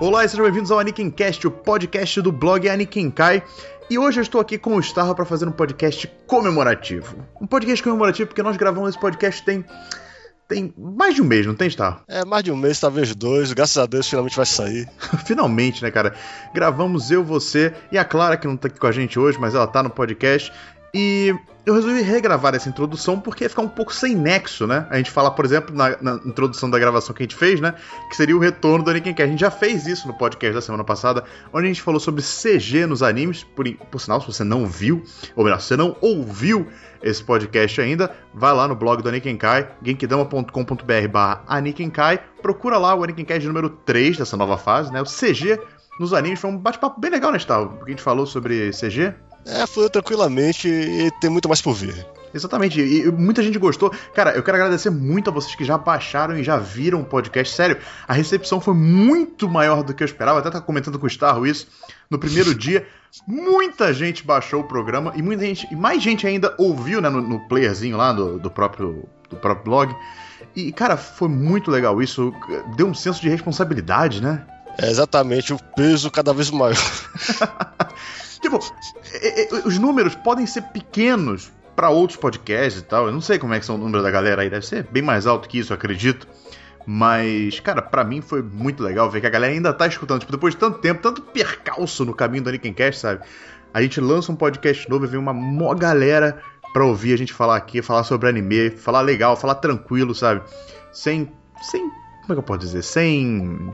Olá e sejam bem-vindos ao Anikincast, o podcast do blog Anikinkai. E hoje eu estou aqui com o Starro para fazer um podcast comemorativo. Um podcast comemorativo porque nós gravamos esse podcast tem tem mais de um mês, não tem, Starro? É, mais de um mês, talvez dois. Graças a Deus, finalmente vai sair. finalmente, né, cara? Gravamos eu, você e a Clara, que não tá aqui com a gente hoje, mas ela tá no podcast. E eu resolvi regravar essa introdução porque ia ficar um pouco sem nexo, né? A gente fala, por exemplo, na, na introdução da gravação que a gente fez, né? Que seria o retorno do Aniken A gente já fez isso no podcast da semana passada, onde a gente falou sobre CG nos animes. Por, por sinal, se você não viu, ou melhor, se você não ouviu esse podcast ainda, vai lá no blog do Anikenkai, genkidama.com.br barra Anikenkai, procura lá o Anikenkai de número 3 dessa nova fase, né? O CG nos animes, foi um bate-papo bem legal, né, Tal? Porque a gente falou sobre CG. É, fluiu tranquilamente e tem muito mais por vir. Exatamente, e muita gente gostou. Cara, eu quero agradecer muito a vocês que já baixaram e já viram o podcast. Sério, a recepção foi muito maior do que eu esperava. Até tava comentando com o Starro isso. No primeiro dia, muita gente baixou o programa e muita gente, e mais gente ainda ouviu, né, no, no playerzinho lá do, do, próprio, do próprio blog. E, cara, foi muito legal isso. Deu um senso de responsabilidade, né? É exatamente, o peso cada vez maior. tipo, os números podem ser pequenos para outros podcasts e tal. Eu não sei como é que são o número da galera aí, deve ser bem mais alto que isso, acredito. Mas, cara, para mim foi muito legal ver que a galera ainda tá escutando. Tipo, depois de tanto tempo, tanto percalço no caminho do Nickencast, sabe? A gente lança um podcast novo e vem uma mó galera pra ouvir a gente falar aqui, falar sobre anime, falar legal, falar tranquilo, sabe? Sem. Sem. Como é que eu posso dizer? Sem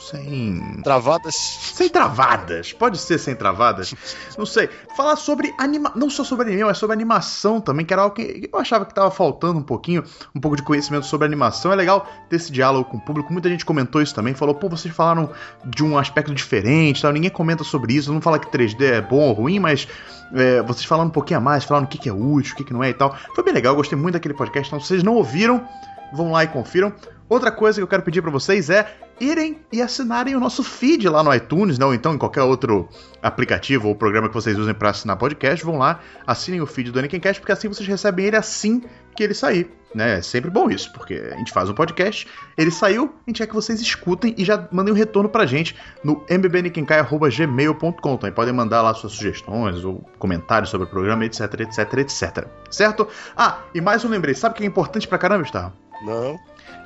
sem. Travadas? Sem travadas. Pode ser sem travadas. Não sei. Falar sobre anima... Não só sobre anime, mas sobre animação também, que era algo que eu achava que tava faltando um pouquinho, um pouco de conhecimento sobre animação. É legal ter esse diálogo com o público. Muita gente comentou isso também. Falou, pô, vocês falaram de um aspecto diferente, tal. ninguém comenta sobre isso. Não fala que 3D é bom ou ruim, mas é, vocês falando um pouquinho a mais, falando o que, que é útil, o que, que não é e tal. Foi bem legal, gostei muito daquele podcast. Então, se vocês não ouviram, vão lá e confiram. Outra coisa que eu quero pedir para vocês é irem e assinarem o nosso feed lá no iTunes, não? Então, em qualquer outro aplicativo ou programa que vocês usem para assinar podcast, vão lá, assinem o feed do Anikincast, porque assim vocês recebem ele assim que ele sair. Né? É sempre bom isso, porque a gente faz um podcast, ele saiu, a gente quer que vocês escutem e já mandem um retorno pra gente no mbbnikincai.gmail.com. Então podem mandar lá suas sugestões ou comentários sobre o programa, etc, etc, etc. Certo? Ah, e mais um lembrete, sabe o que é importante pra caramba, Gustavo? Não.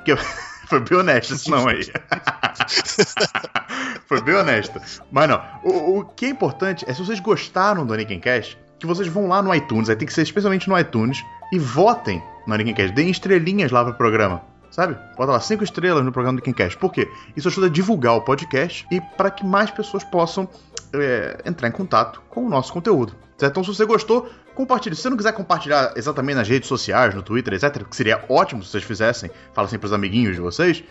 Que eu... Foi bem honesto esse não aí. Foi bem honesto. Mas não, o, o, que é importante é se vocês gostaram do Anikincast, que vocês vão lá no iTunes, aí tem que ser especialmente no iTunes, e votem no Anikincast. Deem estrelinhas lá pro programa. Sabe? Bota lá cinco estrelas no programa do Kincast. Por quê? Isso ajuda a divulgar o podcast e para que mais pessoas possam é, entrar em contato com o nosso conteúdo. Certo? Então, se você gostou, compartilhe. Se você não quiser compartilhar exatamente nas redes sociais, no Twitter, etc., que seria ótimo se vocês fizessem, fala assim pros amiguinhos de vocês,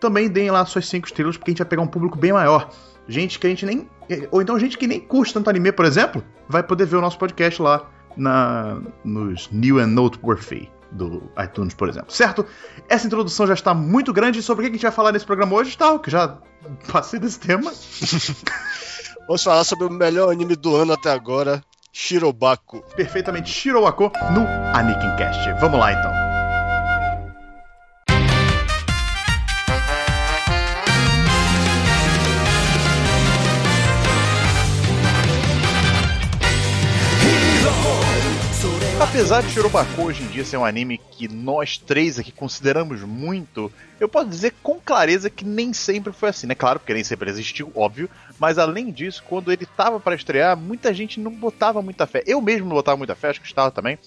também deem lá suas 5 estrelas, porque a gente vai pegar um público bem maior. Gente que a gente nem. Ou então gente que nem curte tanto anime, por exemplo, vai poder ver o nosso podcast lá na, nos New and Noteworthy do iTunes, por exemplo. Certo? Essa introdução já está muito grande. Sobre o que a gente vai falar nesse programa hoje, tal, que já passei desse tema. Vamos falar sobre o melhor anime do ano até agora, Shirobako. Perfeitamente Shirobako no Anikincast. Vamos lá então. Apesar de Shirobako hoje em dia ser um anime que nós três aqui consideramos muito, eu posso dizer com clareza que nem sempre foi assim, né? Claro, porque nem sempre existiu, óbvio, mas além disso, quando ele tava para estrear, muita gente não botava muita fé. Eu mesmo não botava muita fé, acho que estava também.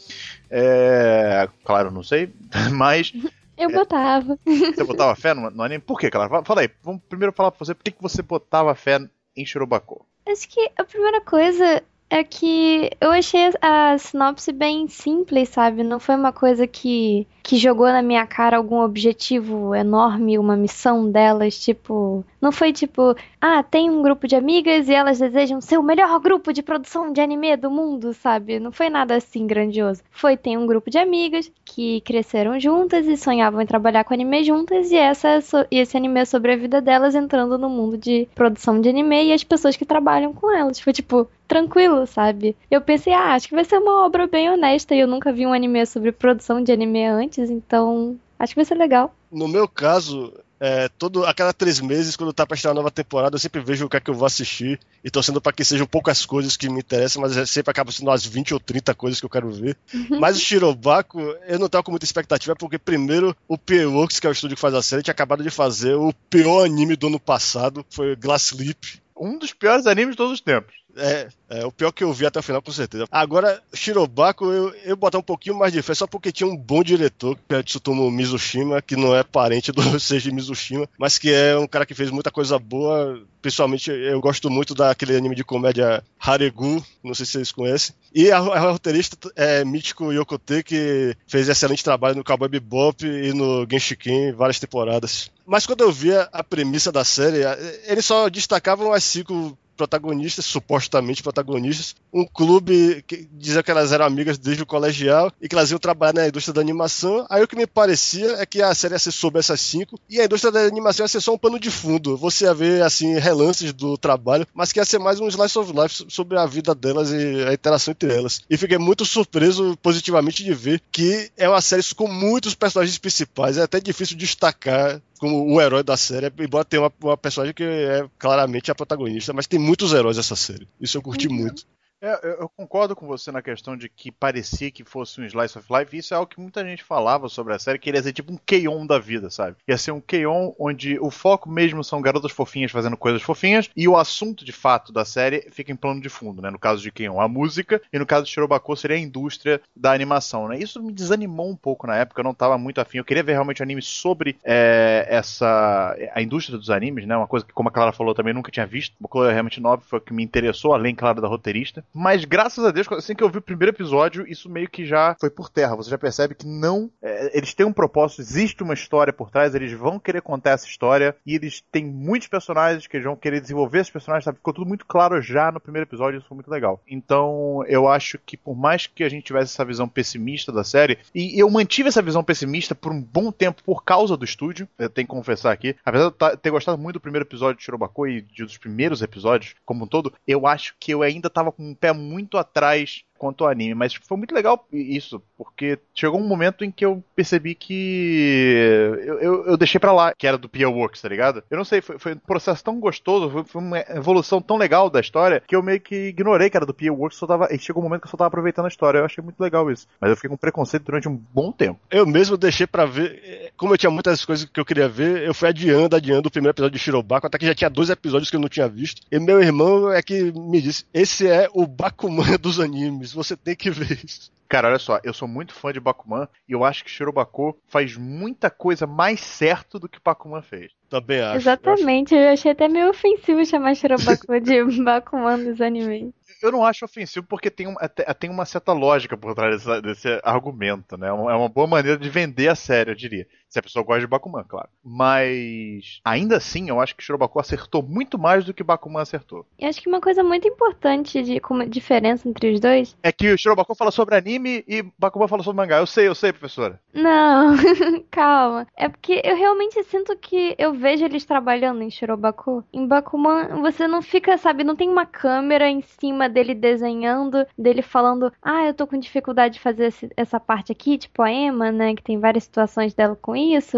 É... Claro, não sei, mas. Eu botava. Você botava fé no, no anime? Por quê, Clara? Fala aí, vamos primeiro falar pra você por que, que você botava fé em Shirobako. Acho que a primeira coisa é que eu achei a sinopse bem simples, sabe? Não foi uma coisa que, que jogou na minha cara algum objetivo enorme, uma missão delas, tipo. Não foi tipo, ah, tem um grupo de amigas e elas desejam ser o melhor grupo de produção de anime do mundo, sabe? Não foi nada assim grandioso. Foi, tem um grupo de amigas que cresceram juntas e sonhavam em trabalhar com anime juntas, e, essa, e esse anime é sobre a vida delas entrando no mundo de produção de anime e as pessoas que trabalham com elas. Foi tipo, tranquilo, sabe? Eu pensei, ah, acho que vai ser uma obra bem honesta e eu nunca vi um anime sobre produção de anime antes, então acho que vai ser legal. No meu caso, é, todo, a cada três meses, quando tá pra estrear uma nova temporada, eu sempre vejo o que é que eu vou assistir e torcendo para que sejam poucas coisas que me interessam, mas é sempre acaba sendo umas 20 ou 30 coisas que eu quero ver. Uhum. Mas o Shirobako, eu não tava com muita expectativa, porque primeiro o P-Works, que é o estúdio que faz a série, tinha acabado de fazer o pior anime do ano passado, foi Glass Sleep. Um dos piores animes de todos os tempos. É, é, o pior que eu vi até o final, com certeza. Agora, Shirobako, eu, eu botar um pouquinho mais de fé, só porque tinha um bom diretor, que é Tsutomu Mizushima, que não é parente do Seiji Mizushima, mas que é um cara que fez muita coisa boa. Principalmente, eu gosto muito daquele anime de comédia Haregu, não sei se vocês conhecem. E a, a roteirista é Michiko Yokote, que fez excelente trabalho no Cowboy Bebop e no Genshiken, várias temporadas. Mas quando eu via a premissa da série, eles só destacavam as cinco protagonistas, supostamente protagonistas, um clube que dizia que elas eram amigas desde o colegial e que elas iam trabalhar na indústria da animação. Aí o que me parecia é que a série ia ser sobre essas cinco e a indústria da animação ia ser só um pano de fundo. Você ia ver, assim, relances do trabalho, mas que ia ser mais um slice of life sobre a vida delas e a interação entre elas. E fiquei muito surpreso positivamente de ver que é uma série com muitos personagens principais. É até difícil destacar como o herói da série, embora tenha uma, uma personagem que é claramente a protagonista, mas tem muitos heróis essa série. Isso eu curti uhum. muito. É, eu concordo com você na questão de que parecia que fosse um slice of life. Isso é algo que muita gente falava sobre a série, que ele ia ser tipo um K-On! da vida, sabe? Ia ser um K-On! onde o foco mesmo são garotas fofinhas fazendo coisas fofinhas e o assunto de fato da série fica em plano de fundo, né? No caso de K-On! a música e no caso de Shirobako seria a indústria da animação, né? Isso me desanimou um pouco na época, eu não tava muito afim. Eu queria ver realmente anime sobre é, essa a indústria dos animes, né? Uma coisa que, como a Clara falou, também nunca tinha visto. Uma coisa realmente nova foi o que me interessou, além, claro, da roteirista. Mas graças a Deus, assim que eu vi o primeiro episódio, isso meio que já foi por terra. Você já percebe que não. É, eles têm um propósito, existe uma história por trás, eles vão querer contar essa história e eles têm muitos personagens que eles vão querer desenvolver esses personagens, sabe? Ficou tudo muito claro já no primeiro episódio, isso foi muito legal. Então, eu acho que por mais que a gente tivesse essa visão pessimista da série, e eu mantive essa visão pessimista por um bom tempo por causa do estúdio, eu tenho que confessar aqui, apesar de eu ter gostado muito do primeiro episódio de Shirobako e dos primeiros episódios como um todo, eu acho que eu ainda tava com um pé muito atrás quanto ao anime, mas foi muito legal isso, porque chegou um momento em que eu percebi que eu, eu, eu deixei para lá, que era do Pia Works, tá ligado? Eu não sei, foi, foi um processo tão gostoso, foi, foi, uma evolução tão legal da história, que eu meio que ignorei que era do Pia Works, só tava, e chegou um momento que eu só tava aproveitando a história, eu achei muito legal isso. Mas eu fiquei com preconceito durante um bom tempo. Eu mesmo deixei para ver, como eu tinha muitas coisas que eu queria ver, eu fui adiando, adiando o primeiro episódio de Shirobako, até que já tinha dois episódios que eu não tinha visto, e meu irmão é que me disse, esse é o Bakuman dos animes, você tem que ver isso. Cara, olha só, eu sou muito fã de Bakuman e eu acho que Shirobako faz muita coisa mais certo do que Bakuman fez. Também acho. Exatamente, eu, acho... eu achei até meio ofensivo chamar Shirobako de Bakuman dos animes eu não acho ofensivo porque tem, um, tem uma certa lógica por trás desse, desse argumento, né? É uma boa maneira de vender a série, eu diria. Se a pessoa gosta de Bakuman, claro. Mas ainda assim, eu acho que Shirobako acertou muito mais do que Bakuman acertou. Eu acho que uma coisa muito importante de como diferença entre os dois é que o Shirobako fala sobre anime e Bakuman fala sobre mangá. Eu sei, eu sei, professora. Não, calma. É porque eu realmente sinto que eu vejo eles trabalhando em Shirobako. Em Bakuman, você não fica, sabe, não tem uma câmera em cima dele desenhando, dele falando, ah, eu tô com dificuldade de fazer essa parte aqui, tipo a Emma, né, que tem várias situações dela com isso,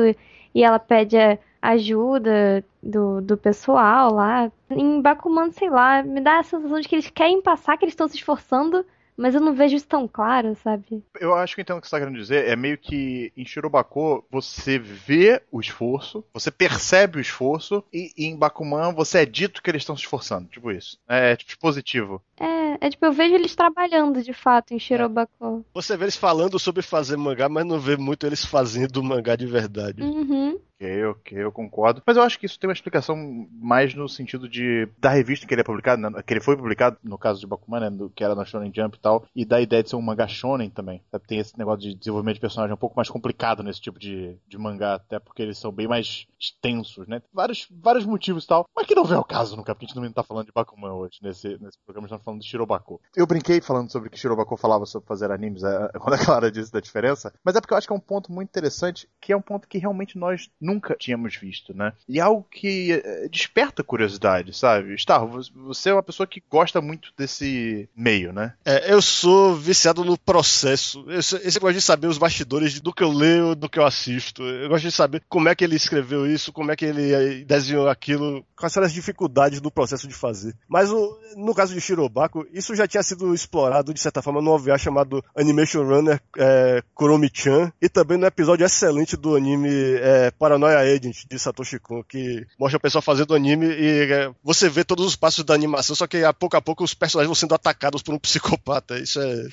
e ela pede ajuda do, do pessoal lá. Em Bakuman, sei lá, me dá a sensação de que eles querem passar, que eles estão se esforçando, mas eu não vejo isso tão claro, sabe? Eu acho que então o que você está querendo dizer é meio que em Shirobako você vê o esforço, você percebe o esforço, e, e em Bakuman você é dito que eles estão se esforçando, tipo isso. É tipo positivo. É, é tipo, eu vejo eles trabalhando de fato em Shirobako. Você vê eles falando sobre fazer mangá, mas não vê muito eles fazendo mangá de verdade. Uhum. Ok, ok, eu concordo. Mas eu acho que isso tem uma explicação mais no sentido de da revista que ele é publicado, né, que ele foi publicado, no caso de Bakuman, né, que era na Shonen Jump e tal, e da ideia de ser um mangá shonen também. Sabe? Tem esse negócio de desenvolvimento de personagem um pouco mais complicado nesse tipo de, de mangá, até porque eles são bem mais extensos, né? Vários, vários motivos e tal, mas que não vem ao caso nunca, porque a gente não tá falando de Bakuman hoje, nesse, nesse programa, a gente tá falando de Shirobako. Eu brinquei falando sobre que Shirobako falava sobre fazer animes, é, quando a Clara disse da diferença, mas é porque eu acho que é um ponto muito interessante, que é um ponto que realmente nós nunca tínhamos visto, né? E é algo que é, desperta curiosidade, sabe? Star, você é uma pessoa que gosta muito desse meio, né? É, eu sou viciado no processo. Eu, eu gosto de saber os bastidores do que eu leio, do que eu assisto. Eu gosto de saber como é que ele escreveu isso, como é que ele eh, desenhou aquilo, quais foram as dificuldades do processo de fazer. Mas no caso de Shirobako, isso já tinha sido explorado, de certa forma, no OVA chamado Animation Runner é, Kuromi-chan, e também no episódio excelente do anime é, Paranoia Agent, de Satoshi Kon, que mostra o pessoal fazendo anime e é, você vê todos os passos da animação, só que a pouco a pouco os personagens vão sendo atacados por um psicopata. Isso é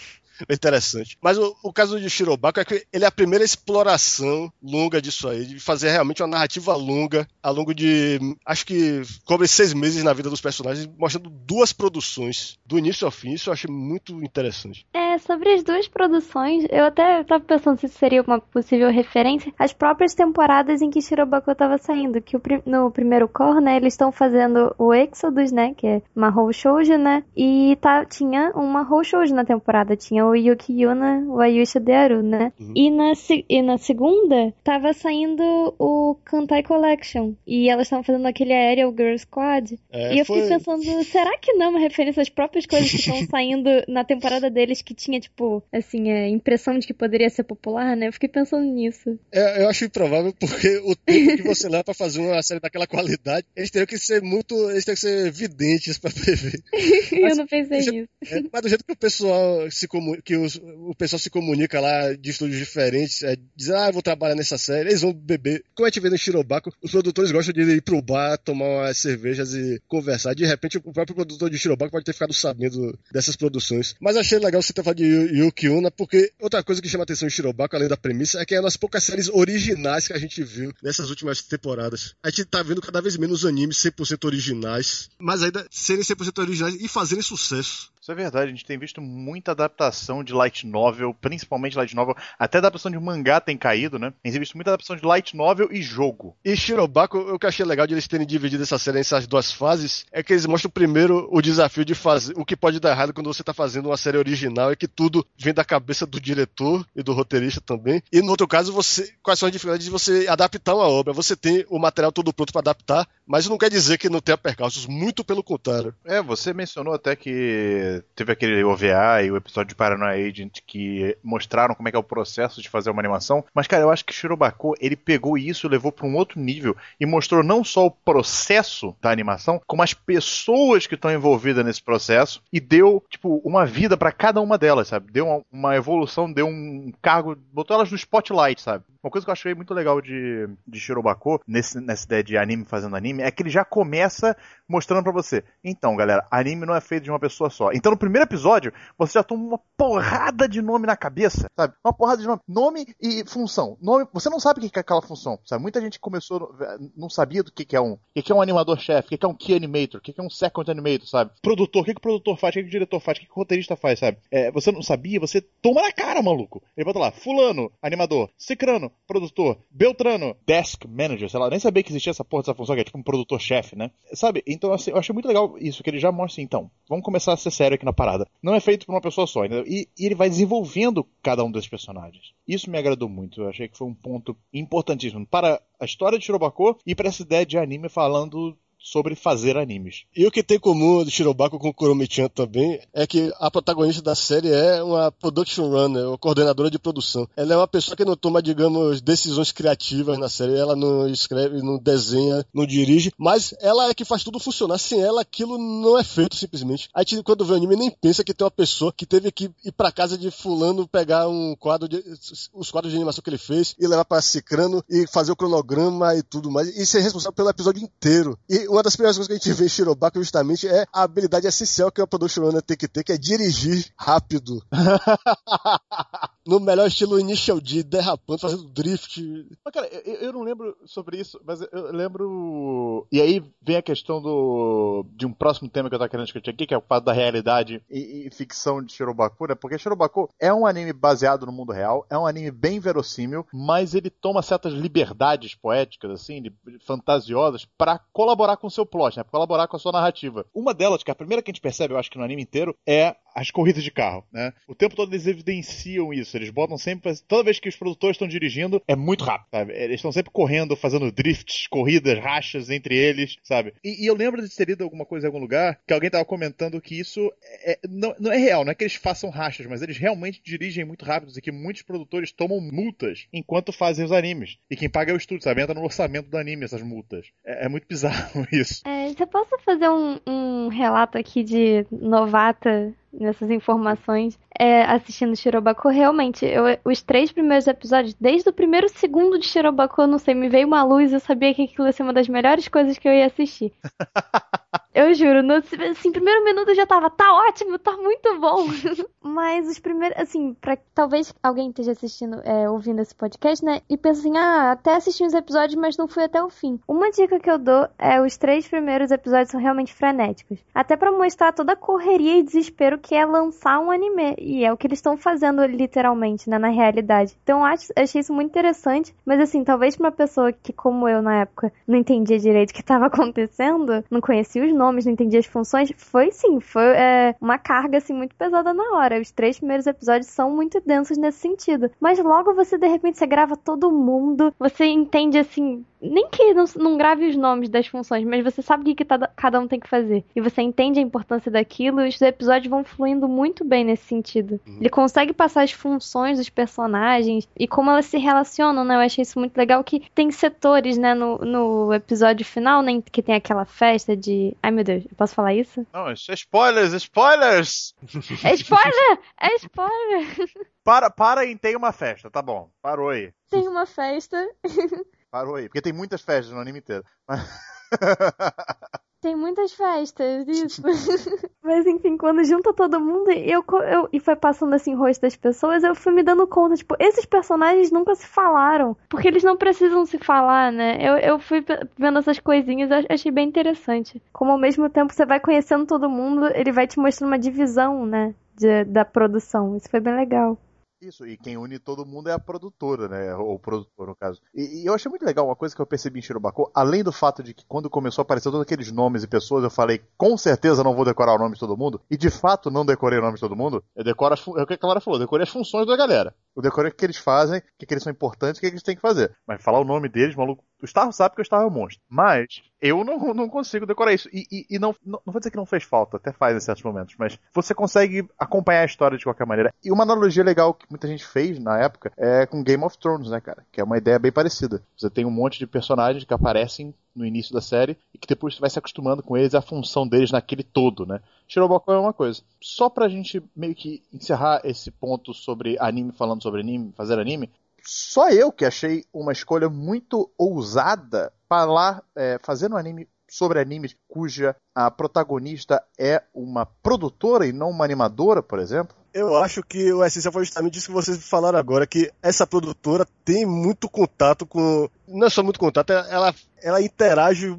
interessante. Mas o, o, caso de Shirobako é que ele é a primeira exploração longa disso aí, de fazer realmente uma narrativa longa, ao longo de, acho que cobre seis meses na vida dos personagens, mostrando duas produções, do início ao fim. Isso eu achei muito interessante. É, sobre as duas produções, eu até tava pensando se seria uma possível referência às próprias temporadas em que Shirobako tava saindo, que no primeiro core, né, eles estão fazendo o Exodus, né, que é uma Mahou Shoujo, né, e tá, tinha uma Mahou Shoujo na temporada, tinha o Yuki Yuna, o Dearu, né? Uhum. E, na, e na segunda, tava saindo o Kantai Collection. E elas estavam fazendo aquele Aerial Girl Squad. É, e eu foi... fiquei pensando, será que não é uma referência às próprias coisas que estão saindo na temporada deles que tinha, tipo, assim, a impressão de que poderia ser popular, né? Eu fiquei pensando nisso. É, eu acho improvável porque o tempo que você leva pra fazer uma série daquela qualidade, eles teriam que ser muito. Eles teriam que ser evidentes pra prever. eu não pensei nisso. É, mas do jeito que o pessoal se comunica que os, o pessoal se comunica lá de estúdios diferentes, é, diz, ah, vou trabalhar nessa série, eles vão beber. Como a gente vê no Shirobako, os produtores gostam de ir pro bar, tomar umas cervejas e conversar. De repente, o próprio produtor de Shirobako pode ter ficado sabendo dessas produções. Mas achei legal você ter falado de Yuki Una, porque outra coisa que chama atenção em Shirobako, além da premissa, é que é uma das poucas séries originais que a gente viu nessas últimas temporadas. A gente tá vendo cada vez menos animes 100% originais, mas ainda serem 100% originais e fazerem sucesso. Isso é verdade, a gente tem visto muita adaptação de light novel, principalmente light novel, até adaptação de mangá tem caído, né? A gente tem visto muita adaptação de light novel e jogo. E Shirobako, o que eu achei legal de eles terem dividido essa série nessas duas fases é que eles mostram primeiro o desafio de fazer o que pode dar errado quando você tá fazendo uma série original é que tudo vem da cabeça do diretor e do roteirista também. E no outro caso, você quais são as dificuldades de você adaptar uma obra? Você tem o material todo pronto para adaptar, mas não quer dizer que não tenha percalços, muito pelo contrário. É, você mencionou até que teve aquele OVA e o episódio de Paranoia Agent que mostraram como é que é o processo de fazer uma animação, mas cara, eu acho que Shirobako, ele pegou isso e levou para um outro nível e mostrou não só o processo da animação, como as pessoas que estão envolvidas nesse processo e deu, tipo, uma vida para cada uma delas, sabe? Deu uma, uma evolução, deu um cargo, botou elas no spotlight, sabe? Uma coisa que eu achei muito legal de, de Shirobako, nesse, nessa ideia de anime fazendo anime, é que ele já começa mostrando para você. Então, galera, anime não é feito de uma pessoa só. Então, no primeiro episódio, você já toma uma porrada de nome na cabeça, sabe? Uma porrada de nome. Nome e função. Nome, você não sabe o que é aquela função, sabe? Muita gente começou, não sabia do que é um, o que é um animador-chefe, o que é um key animator, o que é um second animator, sabe? Produtor, o que, que o produtor faz, o que, que o diretor faz, o que, que o roteirista faz, sabe? É, você não sabia, você toma na cara, maluco. Ele bota lá, fulano, animador, cicrano, produtor, Beltrano, desk manager, sei lá, nem sabia que existia essa porra dessa função, que é tipo um produtor-chefe, né? Sabe? Então, assim, eu achei muito legal isso, que ele já mostra assim, então, vamos começar a ser sério aqui na parada. Não é feito por uma pessoa só, entendeu? E, e ele vai desenvolvendo cada um desses personagens. Isso me agradou muito, eu achei que foi um ponto importantíssimo para a história de Shirobako e para essa ideia de anime falando sobre fazer animes. E o que tem em comum de Shirobako com Kuromi-chan também é que a protagonista da série é uma production runner, ou coordenadora de produção. Ela é uma pessoa que não toma, digamos, decisões criativas na série. Ela não escreve, não desenha, não dirige, mas ela é que faz tudo funcionar. Sem ela, aquilo não é feito simplesmente. A gente, quando vê o anime, nem pensa que tem uma pessoa que teve que ir pra casa de fulano pegar um quadro de, os quadros de animação que ele fez e levar para Cicrano e fazer o cronograma e tudo mais. E ser responsável pelo episódio inteiro. E uma das primeiras coisas que a gente vê em Shirobako justamente é a habilidade essencial que o Production Runner tem que ter, que é dirigir rápido. no melhor estilo Initial D, derrapando, fazendo drift. Mas, cara, eu, eu, não lembro sobre isso, mas eu lembro. E aí vem a questão do de um próximo tema que eu tava querendo discutir aqui, que é o fato da realidade e, e ficção de Shirobako, né? Porque Shirobako é um anime baseado no mundo real, é um anime bem verossímil, mas ele toma certas liberdades poéticas, assim, de, de, fantasiosas, para colaborar com com o seu plot, né? Pra colaborar com a sua narrativa. Uma delas, que é a primeira que a gente percebe, eu acho que no anime inteiro, é as corridas de carro, né? O tempo todo eles evidenciam isso. Eles botam sempre. Toda vez que os produtores estão dirigindo, é muito rápido, sabe? Eles estão sempre correndo, fazendo drifts, corridas, rachas entre eles, sabe? E, e, eu lembro de ter lido alguma coisa em algum lugar que alguém tava comentando que isso é, não, não é real, não é que eles façam rachas, mas eles realmente dirigem muito rápido e que muitos produtores tomam multas enquanto fazem os animes. E quem paga é o estúdio, sabe? Entra no orçamento do anime essas multas. É, é muito bizarro isso. É, você posso fazer um, um relato aqui de novata nessas informações é, assistindo Shirobako. Realmente, eu, os três primeiros episódios, desde o primeiro segundo de Shirobako, não sei, me veio uma luz eu sabia que aquilo ia ser uma das melhores coisas que eu ia assistir. eu juro, no assim, primeiro minuto eu já tava, tá ótimo, tá muito bom. Mas os primeiros, assim, pra talvez alguém esteja assistindo, é, ouvindo esse podcast, né, e pensa assim, ah, até assisti uns episódios, mas não fui até o fim. Uma dica que eu dou é os três primeiros episódios são realmente frenéticos. Até para mostrar toda a correria e desespero que é lançar um anime. E é o que eles estão fazendo literalmente, né, na realidade. Então eu acho, achei isso muito interessante. Mas assim, talvez pra uma pessoa que, como eu na época, não entendia direito o que estava acontecendo, não conhecia os nomes, não entendia as funções, foi sim, foi é, uma carga assim muito pesada na hora. Os três primeiros episódios são muito densos nesse sentido. Mas logo você, de repente, você grava todo mundo, você entende assim nem que não, não, grave os nomes das funções, mas você sabe o que, que tá, cada um tem que fazer. E você entende a importância daquilo, e os episódios vão fluindo muito bem nesse sentido. Uhum. Ele consegue passar as funções dos personagens e como elas se relacionam, né? Eu achei isso muito legal que tem setores, né, no, no episódio final, né, que tem aquela festa de... Ai, meu Deus, eu posso falar isso? Não, isso é spoilers, spoilers! É spoiler! É spoiler! Para, para e tem uma festa, tá bom. Parou aí. Tem uma festa. Parou aí. Porque tem muitas festas no anime inteiro. Tem muitas festas, isso. Mas enfim, quando junta todo mundo eu, eu, e foi passando assim o rosto das pessoas, eu fui me dando conta, tipo, esses personagens nunca se falaram. Porque eles não precisam se falar, né? Eu, eu fui vendo essas coisinhas, achei bem interessante. Como ao mesmo tempo você vai conhecendo todo mundo, ele vai te mostrando uma divisão, né? De, da produção. Isso foi bem legal. Isso, e quem une todo mundo é a produtora, né? Ou o produtor, no caso. E, e, eu achei muito legal uma coisa que eu percebi em Shirobako, além do fato de que quando começou a aparecer todos aqueles nomes e pessoas, eu falei, com certeza não vou decorar o nome de todo mundo. E de fato não decorei o nome de todo mundo. Eu decoro as, é o que a Clara falou, decorei as funções da galera. Eu decorei o que eles fazem, o que, eles são importantes, o que, eles têm que fazer. Mas falar o nome deles, maluco, o Starro sabe que o Starro é um monstro. Mas eu não, não consigo decorar isso. E, e, e não, não, não, vou dizer que não fez falta, até faz em certos momentos, mas você consegue acompanhar a história de qualquer maneira. E uma analogia legal que muita gente fez na época é com Game of Thrones, né, cara? Que é uma ideia bem parecida. Você tem um monte de personagens que aparecem no início da série e que depois você vai se acostumando com eles a função deles naquele todo, né? Shirobako é uma coisa. Só pra gente meio que encerrar esse ponto sobre anime, falando sobre anime, fazer anime, só eu que achei uma escolha muito ousada para lá é, fazer um anime sobre animes cuja a protagonista é uma produtora e não uma animadora, por exemplo? Eu acho que o essencial foi justamente isso que vocês falaram agora, que essa produtora tem muito contato com. Não é só muito contato, ela ela interage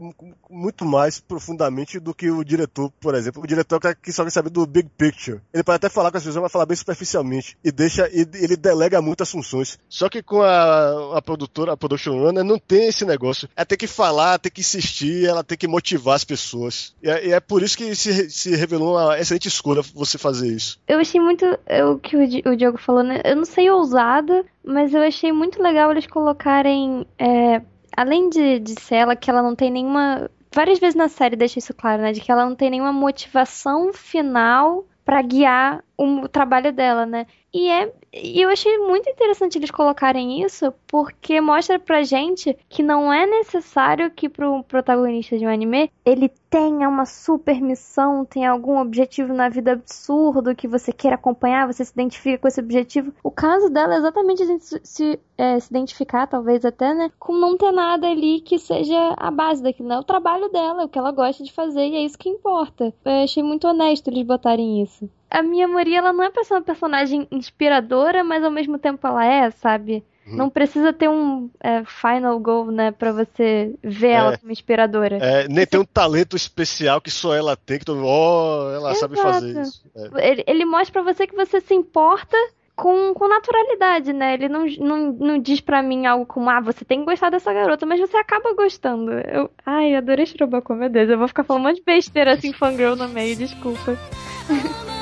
muito mais profundamente do que o diretor, por exemplo. O diretor que só quer saber do big picture. Ele pode até falar com as pessoas, mas falar bem superficialmente. E deixa, ele delega muitas funções. Só que com a, a produtora, a production runner, não tem esse negócio. Ela tem que falar, tem que insistir, ela tem que motivar as pessoas. E é, e é por isso que se, se revelou uma excelente escolha você fazer isso. Eu achei muito o que o, o Diogo falou, né? Eu não sei ousada, mas eu achei muito legal eles colocarem. É além de, de ser ela que ela não tem nenhuma. Várias vezes na série deixa isso claro, né? De que ela não tem nenhuma motivação final para guiar o trabalho dela, né? E é, eu achei muito interessante eles colocarem isso, porque mostra pra gente que não é necessário que pro protagonista de um anime ele tenha uma super missão, tenha algum objetivo na vida absurdo que você queira acompanhar, você se identifica com esse objetivo. O caso dela é exatamente a gente se, é, se identificar, talvez até, né, com não ter nada ali que seja a base daquilo? É o trabalho dela, é o que ela gosta de fazer e é isso que importa. Eu achei muito honesto eles botarem isso a minha Maria, ela não é pra ser uma personagem inspiradora, mas ao mesmo tempo ela é, sabe? Uhum. Não precisa ter um é, final goal, né, pra você ver é, ela como inspiradora. É, nem tem um talento especial que só ela tem, que todo oh, ela Exato. sabe fazer isso. É. Ele, ele mostra pra você que você se importa com, com naturalidade, né? Ele não, não, não diz pra mim algo como, ah, você tem que gostar dessa garota, mas você acaba gostando. Eu, ai, adorei Shirobako, meu Deus, eu vou ficar falando um monte de besteira assim, fangirl no meio, desculpa.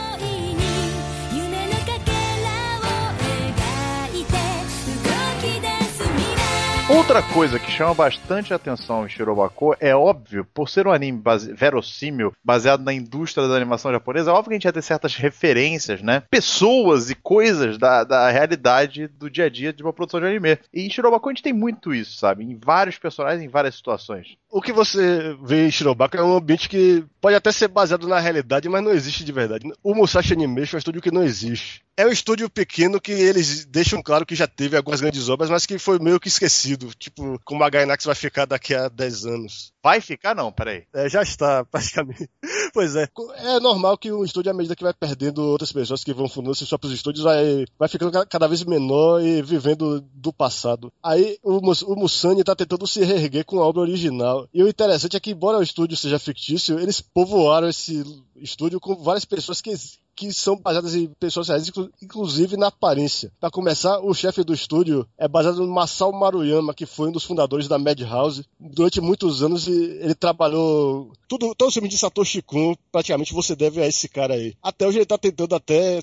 Outra coisa que chama bastante atenção em Shirobako é óbvio, por ser um anime base verossímil, baseado na indústria da animação japonesa, é óbvio que a gente ia ter certas referências, né? Pessoas e coisas da, da realidade do dia a dia de uma produção de anime. E em Shirobako a gente tem muito isso, sabe? Em vários personagens, em várias situações. O que você vê em Shirobako é um ambiente que pode até ser baseado na realidade, mas não existe de verdade. O Musashi Animation é um estúdio que não existe. É um estúdio pequeno que eles deixam claro que já teve algumas grandes obras, mas que foi meio que esquecido. Tipo, como a Gainax vai ficar daqui a 10 anos. Vai ficar não, peraí. É, já está, praticamente. pois é. É normal que o estúdio, à medida que vai perdendo outras pessoas que vão fundando seus próprios estúdios, vai, vai ficando cada vez menor e vivendo do passado. Aí o, o Musani tá tentando se reerguer com a obra original. E o interessante é que, embora o estúdio seja fictício, eles povoaram esse estúdio com várias pessoas que que são baseadas em pessoas reais, inclusive na aparência. Para começar, o chefe do estúdio é baseado no Masao Maruyama, que foi um dos fundadores da Madhouse. Durante muitos anos ele trabalhou tudo, todo o filme de Satoshi Kon, praticamente você deve a esse cara aí. Até hoje ele tá tentando até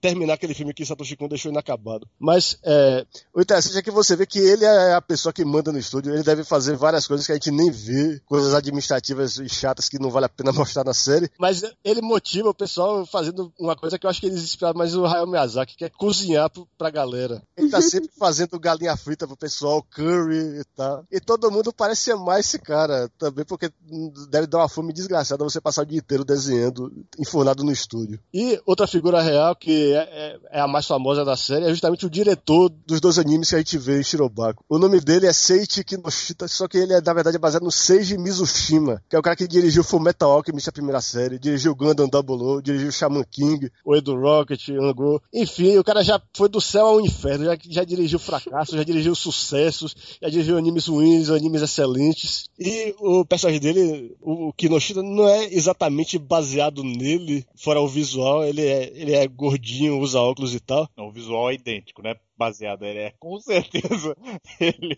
terminar aquele filme que Satoshi Kon deixou inacabado. Mas é, o interessante é que você vê que ele é a pessoa que manda no estúdio, ele deve fazer várias coisas que a gente nem vê, coisas administrativas e chatas que não vale a pena mostrar na série, mas ele motiva o pessoal fazendo uma coisa que eu acho que eles inspiraram mais o Hayao Miyazaki, que é cozinhar pra galera. Ele tá sempre fazendo galinha frita pro pessoal, curry e tal. E todo mundo parece amar esse cara também, porque deve dar uma fome desgraçada você passar o dia inteiro desenhando, enfornado no estúdio. E outra figura real, que é, é, é a mais famosa da série, é justamente o diretor dos dois animes que a gente vê em Shirobako. O nome dele é Seiichi Kinoshita, só que ele é, na verdade, baseado no Seiji Mizushima, que é o cara que dirigiu Fullmetal Alchemist, a primeira série, dirigiu Gundam Double O, dirigiu Shaman King, o Edu Rocket, Ango. Enfim, o cara já foi do céu ao inferno, já, já dirigiu fracassos, já dirigiu sucessos, já dirigiu animes ruins, animes excelentes. E o personagem dele, o Kinoshita, não é exatamente baseado nele, fora o visual, ele é, ele é gordinho, usa óculos e tal. Não, o visual é idêntico, né? Baseado, ele é com certeza ele.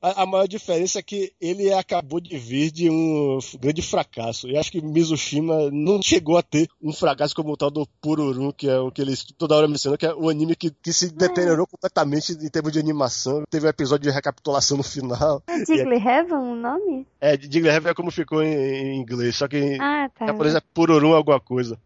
A, a, maior diferença é que ele acabou de vir de um grande fracasso. Eu acho que Mizushima não chegou a ter um fracasso como o tal do Pururu, que é o que eles toda hora mencionam, que é o anime que, que se é. deteriorou completamente em termos de animação. Teve um episódio de recapitulação no final. É Digley é... Heaven o nome? É, Digley Heaven é como ficou em, em inglês, só que em ah, tá. japonês é Pururu alguma coisa.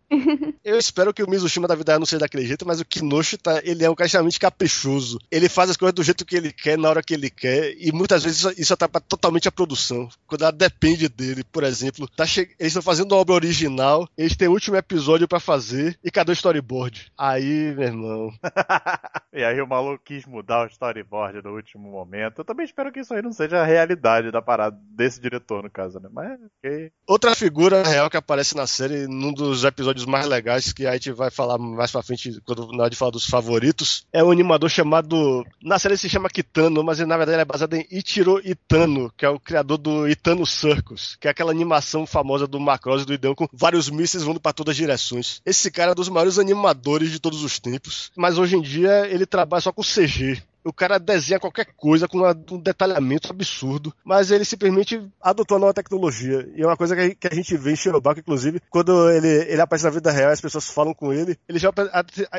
Eu espero que o Mizushima da vida não seja daquele jeito, mas o Kinoshi tá, ele é um cara extremamente caprichoso. Ele faz as coisas do jeito que ele quer, na hora que ele quer, e muitas vezes isso, isso atrapalha totalmente a produção. Quando ela depende dele, por exemplo. Tá che... Eles estão fazendo uma obra original, eles têm o último episódio para fazer, e cadê o storyboard? Aí, meu irmão. e aí o maluco quis mudar o storyboard no último momento. Eu também espero que isso aí não seja a realidade da parada desse diretor, no caso, né? Mas, ok. Outra figura real que aparece na série, num dos episódios mais legais, que a gente vai falar mais pra frente, quando na hora de falar dos favoritos, é um animador chamado. Na série se chama Kitano, mas na verdade ele é baseado em Ichiro Itano, que é o criador do Itano Circus, que é aquela animação famosa do Macross e do Idão com vários mísseis voando para todas as direções. Esse cara é um dos maiores animadores de todos os tempos, mas hoje em dia ele trabalha só com CG. O cara desenha qualquer coisa com um detalhamento absurdo, mas ele simplesmente adotou a nova tecnologia. E é uma coisa que a gente vê em Shirobako, inclusive, quando ele, ele aparece na vida real as pessoas falam com ele, ele, já,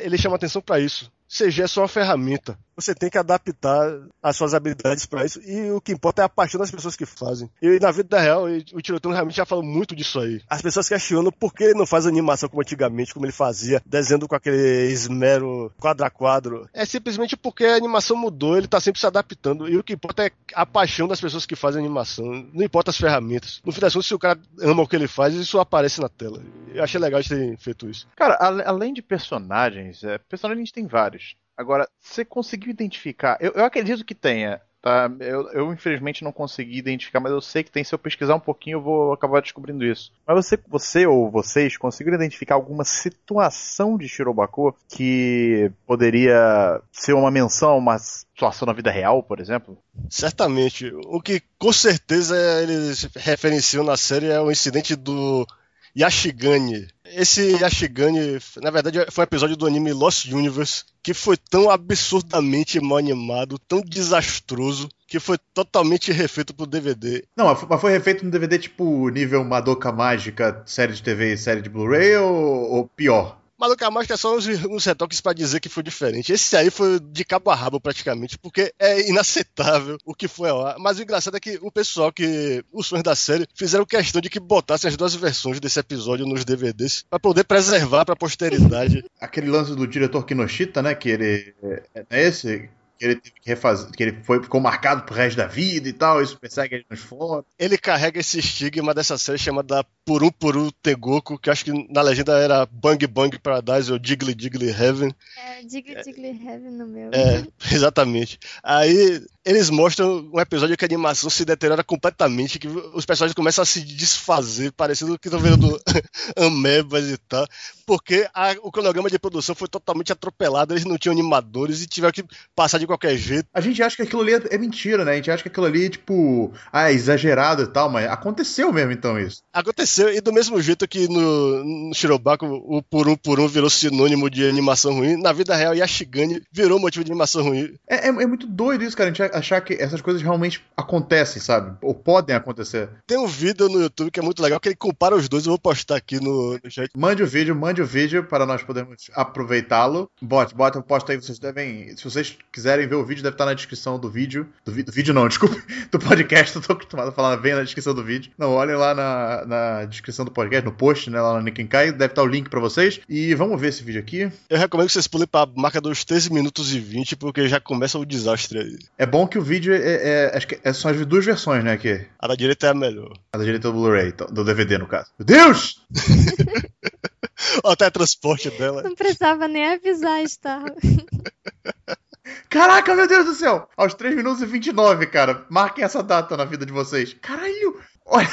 ele chama atenção para isso. CG é só uma ferramenta. Você tem que adaptar as suas habilidades para isso. E o que importa é a paixão das pessoas que fazem. E na vida real, o Tirotano realmente já falou muito disso aí. As pessoas questionam por que ele não faz animação como antigamente, como ele fazia, desenhando com aquele esmero quadro a quadro. É simplesmente porque a animação mudou, ele tá sempre se adaptando. E o que importa é a paixão das pessoas que fazem animação. Não importa as ferramentas. No fim das contas, se o cara ama o que ele faz, isso aparece na tela. Eu achei legal de ter feito isso. Cara, além de personagens, é, personagens tem vários. Agora, você conseguiu identificar? Eu, eu acredito que tenha. Tá? Eu, eu, infelizmente não consegui identificar, mas eu sei que tem. Se eu pesquisar um pouquinho, eu vou acabar descobrindo isso. Mas você, você ou vocês conseguiram identificar alguma situação de Shirobako que poderia ser uma menção, uma situação na vida real, por exemplo? Certamente. O que com certeza eles referenciam na série é o incidente do Yashigani. Esse Yashigani, na verdade, foi um episódio do anime Lost Universe que foi tão absurdamente mal animado, tão desastroso, que foi totalmente refeito pro DVD. Não, mas foi refeito no DVD tipo nível Madoka Mágica, série de TV e série de Blu-ray ou, ou pior? Maluco, a máscara é só uns, uns retoques pra dizer que foi diferente. Esse aí foi de cabo a rabo, praticamente, porque é inaceitável o que foi ar. Mas o engraçado é que o pessoal que. Os fãs da série fizeram questão de que botassem as duas versões desse episódio nos DVDs pra poder preservar pra posteridade. Aquele lance do diretor Kinoshita, né? Que ele. É, é esse que ele teve que refazer, que ele foi, ficou marcado pro resto da vida e tal, isso persegue ele nos fotos. Ele carrega esse estigma dessa série chamada Puru Puru Tegoku, que acho que na legenda era Bang Bang Paradise ou Diggly Diggly Heaven. É, Diggly Diggly Heaven no meu. É, exatamente. Aí eles mostram um episódio que a animação se deteriora completamente, que os personagens começam a se desfazer, parecendo que estão vendo amebas e tal, porque a, o cronograma de produção foi totalmente atropelado, eles não tinham animadores e tiveram que passar de qualquer jeito. A gente acha que aquilo ali é, é mentira, né? A gente acha que aquilo ali, tipo, ah, é exagerado e tal, mas aconteceu mesmo então isso. Aconteceu, e do mesmo jeito que no, no Shirobako o por um por um virou sinônimo de animação ruim, na vida real Yashigani virou motivo de animação ruim. É, é, é muito doido isso, cara, a gente achar que essas coisas realmente acontecem, sabe? Ou podem acontecer. Tem um vídeo no YouTube que é muito legal, que ele compara os dois, eu vou postar aqui no, no chat. Mande o vídeo, mande o vídeo para nós podermos aproveitá-lo. Bote, bota, eu posto aí, vocês devem, se vocês quiserem ver o vídeo, deve estar na descrição do vídeo. Do, vi, do vídeo não, desculpa, do podcast, eu tô acostumado a falar bem na descrição do vídeo. Não, olhem lá na, na descrição do podcast, no post, né, lá no Nikenkai, deve estar o link para vocês. E vamos ver esse vídeo aqui. Eu recomendo que vocês pulem para a marca dos 13 minutos e 20, porque já começa o desastre aí. É bom que o vídeo é, é acho que é, são as duas versões, né, aqui. A da direita é a melhor. A da direita é do Blu-ray, então, do DVD no caso. Meu Deus! Olha até transporte dela. Não precisava nem avisar, está. Caraca, meu Deus do céu! Aos 3 minutos e 29, cara. Marquem essa data na vida de vocês. Caralho! Olha.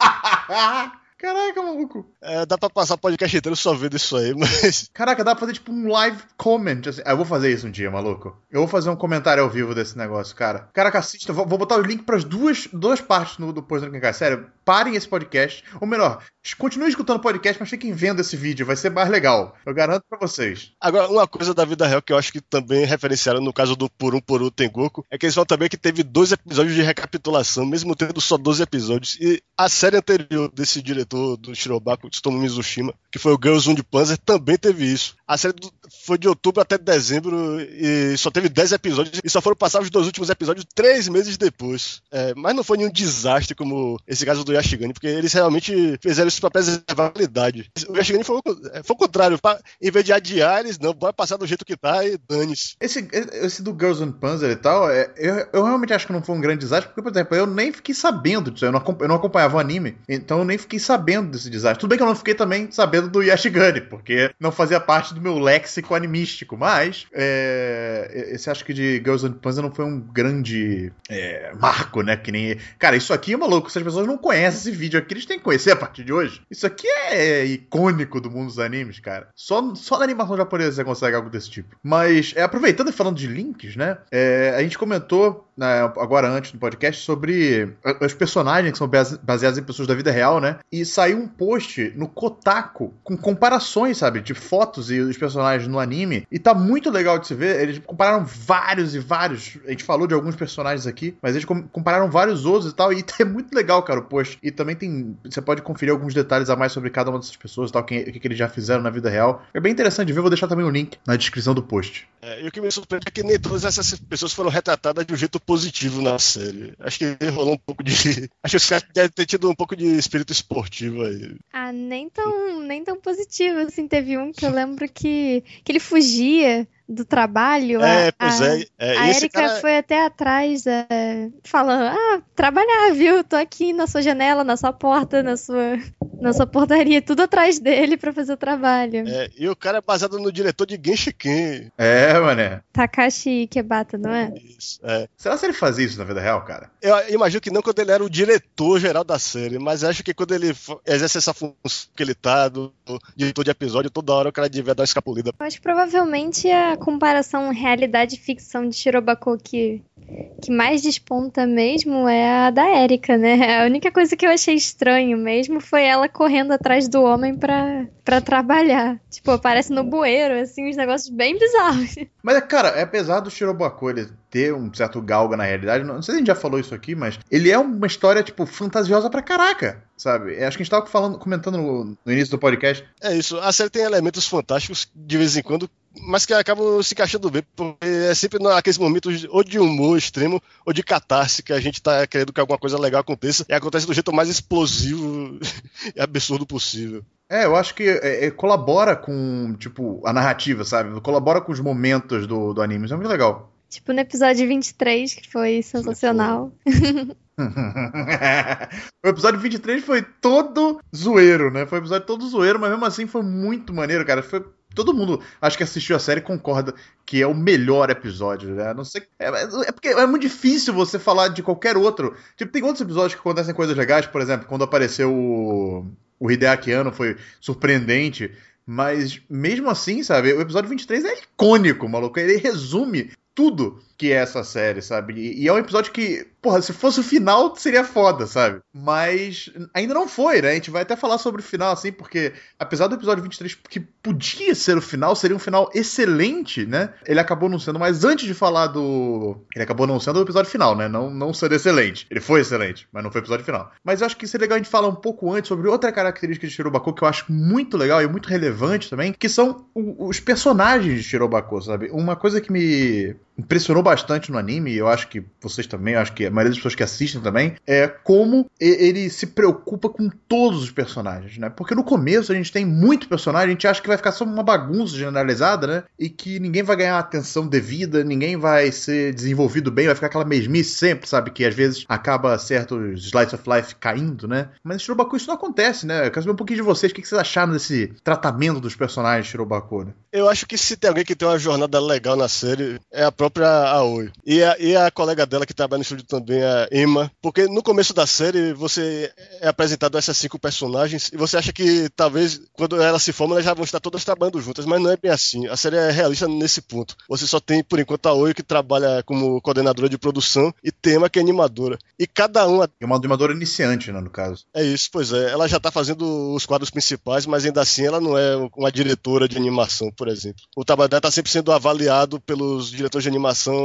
Caraca, maluco. É, dá pra passar o podcast inteiro só vendo isso aí, mas. Caraca, dá pra fazer tipo um live comment. Assim. Ah, eu vou fazer isso um dia, maluco. Eu vou fazer um comentário ao vivo desse negócio, cara. Caraca, assista. Vou, vou botar o link pras duas, duas partes no, do Post do Sério, parem esse podcast. Ou melhor, continuem escutando o podcast, mas fiquem vendo esse vídeo. Vai ser mais legal. Eu garanto pra vocês. Agora, uma coisa da vida real que eu acho que também referenciaram no caso do Por Um Por Um Tengoku é que eles falam também que teve dois episódios de recapitulação, mesmo tendo só 12 episódios. E a série anterior desse diretor do Shirobaku, Tsutomu Mizushima, que foi o Girls Wound Panzer, também teve isso. A série foi de outubro até dezembro e só teve 10 episódios e só foram passados os dois últimos episódios três meses depois. É, mas não foi nenhum desastre como esse caso do Yashigani, porque eles realmente fizeram isso para preservar a qualidade. O Yashigani foi, foi o contrário. Pra, em vez de adiar, eles não, bora passar do jeito que tá e dane-se. Esse, esse do Girls Wound Panzer e tal, é, eu, eu realmente acho que não foi um grande desastre, porque, por exemplo, eu nem fiquei sabendo disso, eu não, eu não acompanhava o anime, então eu nem fiquei sabendo desse desastre. Tudo bem que eu não fiquei também sabendo do Yashigani, porque não fazia parte do meu léxico animístico, mas é, esse acho que de Girls and Panzer não foi um grande é, marco, né? Que nem. Cara, isso aqui é maluco. Se as pessoas não conhecem esse vídeo aqui, eles têm que conhecer a partir de hoje. Isso aqui é icônico do mundo dos animes, cara. Só, só na animação japonesa você consegue algo desse tipo. Mas, é, aproveitando e falando de links, né? É, a gente comentou agora antes no podcast sobre os personagens que são baseados em pessoas da vida real, né? E saiu um post no Kotaku com comparações, sabe? De fotos e os personagens no anime. E tá muito legal de se ver. Eles compararam vários e vários. A gente falou de alguns personagens aqui, mas eles compararam vários outros e tal. E é muito legal, cara, o post. E também tem. Você pode conferir alguns detalhes a mais sobre cada uma dessas pessoas e tal, o que, que, eles já fizeram na vida real. É bem interessante de ver. Vou deixar também o link na descrição do post. É, e o que me surpreende é que nem todas essas pessoas foram retratadas de um jeito positivo na série. Acho que rolou um pouco de. Acho que os caras devem ter tido um pouco de espírito esportivo aí. Ah, nem tão, nem tão positivo, assim. Teve um que eu lembro que, que ele fugia do trabalho. É, a, pois é. é a Erika cara... foi até atrás é, falando: Ah, trabalhar, viu? Tô aqui na sua janela, na sua porta, na sua, na sua portaria, tudo atrás dele pra fazer o trabalho. É, e o cara é baseado no diretor de Genshiken. É, mané. Takashi Kebata, não é? Isso, é. Será que ele fazia isso na vida real, cara? Eu imagino que não quando ele era o diretor geral da série, mas acho que quando ele exerce essa função que ele tá, do, do diretor de episódio, toda hora o cara devia dar uma escapulida. Eu acho que provavelmente a comparação realidade-ficção de Shirobako que, que mais desponta mesmo é a da Erika, né? A única coisa que eu achei estranho mesmo foi ela correndo atrás do homem pra, pra trabalhar. Tipo, aparece no bueiro, assim, uns negócios bem bizarros. Mas, cara, apesar do Shirobako ele ter um certo galga na realidade, não sei se a gente já falou isso aqui, mas ele é uma história, tipo, fantasiosa pra caraca, sabe? Acho que a gente tava falando, comentando no, no início do podcast. É isso, a série tem elementos fantásticos de vez em quando mas que acabam se encaixando bem, porque é sempre naqueles momentos ou de humor extremo ou de catarse que a gente tá querendo que alguma coisa legal aconteça e acontece do jeito mais explosivo e absurdo possível. É, eu acho que é, é, colabora com, tipo, a narrativa, sabe? Colabora com os momentos do, do anime. Isso é muito legal. Tipo no episódio 23, que foi sensacional. o episódio 23 foi todo zoeiro, né? Foi um episódio todo zoeiro, mas mesmo assim foi muito maneiro, cara. Foi todo mundo, acho que assistiu a série concorda que é o melhor episódio, né? Não sei, é, é, porque é muito difícil você falar de qualquer outro. Tipo, tem outros episódios que acontecem coisas legais, por exemplo, quando apareceu o, o Hideaki Anno foi surpreendente. Mas mesmo assim, sabe, o episódio 23 é icônico, maluco. Ele resume tudo que é essa série, sabe? E, e, é um episódio que, porra, se fosse o final, seria foda, sabe? Mas ainda não foi, né? A gente vai até falar sobre o final, assim, porque apesar do episódio 23 que podia ser o final, seria um final excelente, né? Ele acabou não sendo, mas antes de falar do. Ele acabou não sendo o episódio final, né? Não, não sendo excelente. Ele foi excelente, mas não foi o episódio final. Mas eu acho que seria legal a gente falar um pouco antes sobre outra característica de Shirobako que eu acho muito legal e muito relevante também, que são os personagens de Shirobako, sabe? Uma coisa que me impressionou bastante no anime, eu acho que vocês também, eu acho que a maioria das pessoas que assistem também, é como ele se preocupa com todos os personagens, né? Porque no começo a gente tem muito personagem, a gente acha que vai ficar só uma bagunça generalizada, né? E que ninguém vai ganhar atenção devida, ninguém vai ser desenvolvido bem, vai ficar aquela mesmice sempre, sabe? Que às vezes acaba certos slides of life caindo, né? Mas em Shirobaku isso não acontece, né? Eu quero saber um pouquinho de vocês, o que vocês acharam desse tratamento dos personagens de Shirobaku, né? Eu acho que se tem alguém que tem uma jornada legal na série, é a própria Aoi. E a, e a colega dela que trabalha no estúdio também, a Emma. Porque no começo da série você é apresentado a essas cinco personagens e você acha que talvez quando elas se formam elas já vão estar todas trabalhando juntas, mas não é bem assim. A série é realista nesse ponto. Você só tem, por enquanto, a Aoi que trabalha como coordenadora de produção e Tema que é animadora. E cada uma. É uma animadora iniciante, né, no caso. É isso, pois é. Ela já tá fazendo os quadros principais, mas ainda assim ela não é uma diretora de animação, por exemplo. O trabalho dela tá sempre sendo avaliado pelos diretores de animação.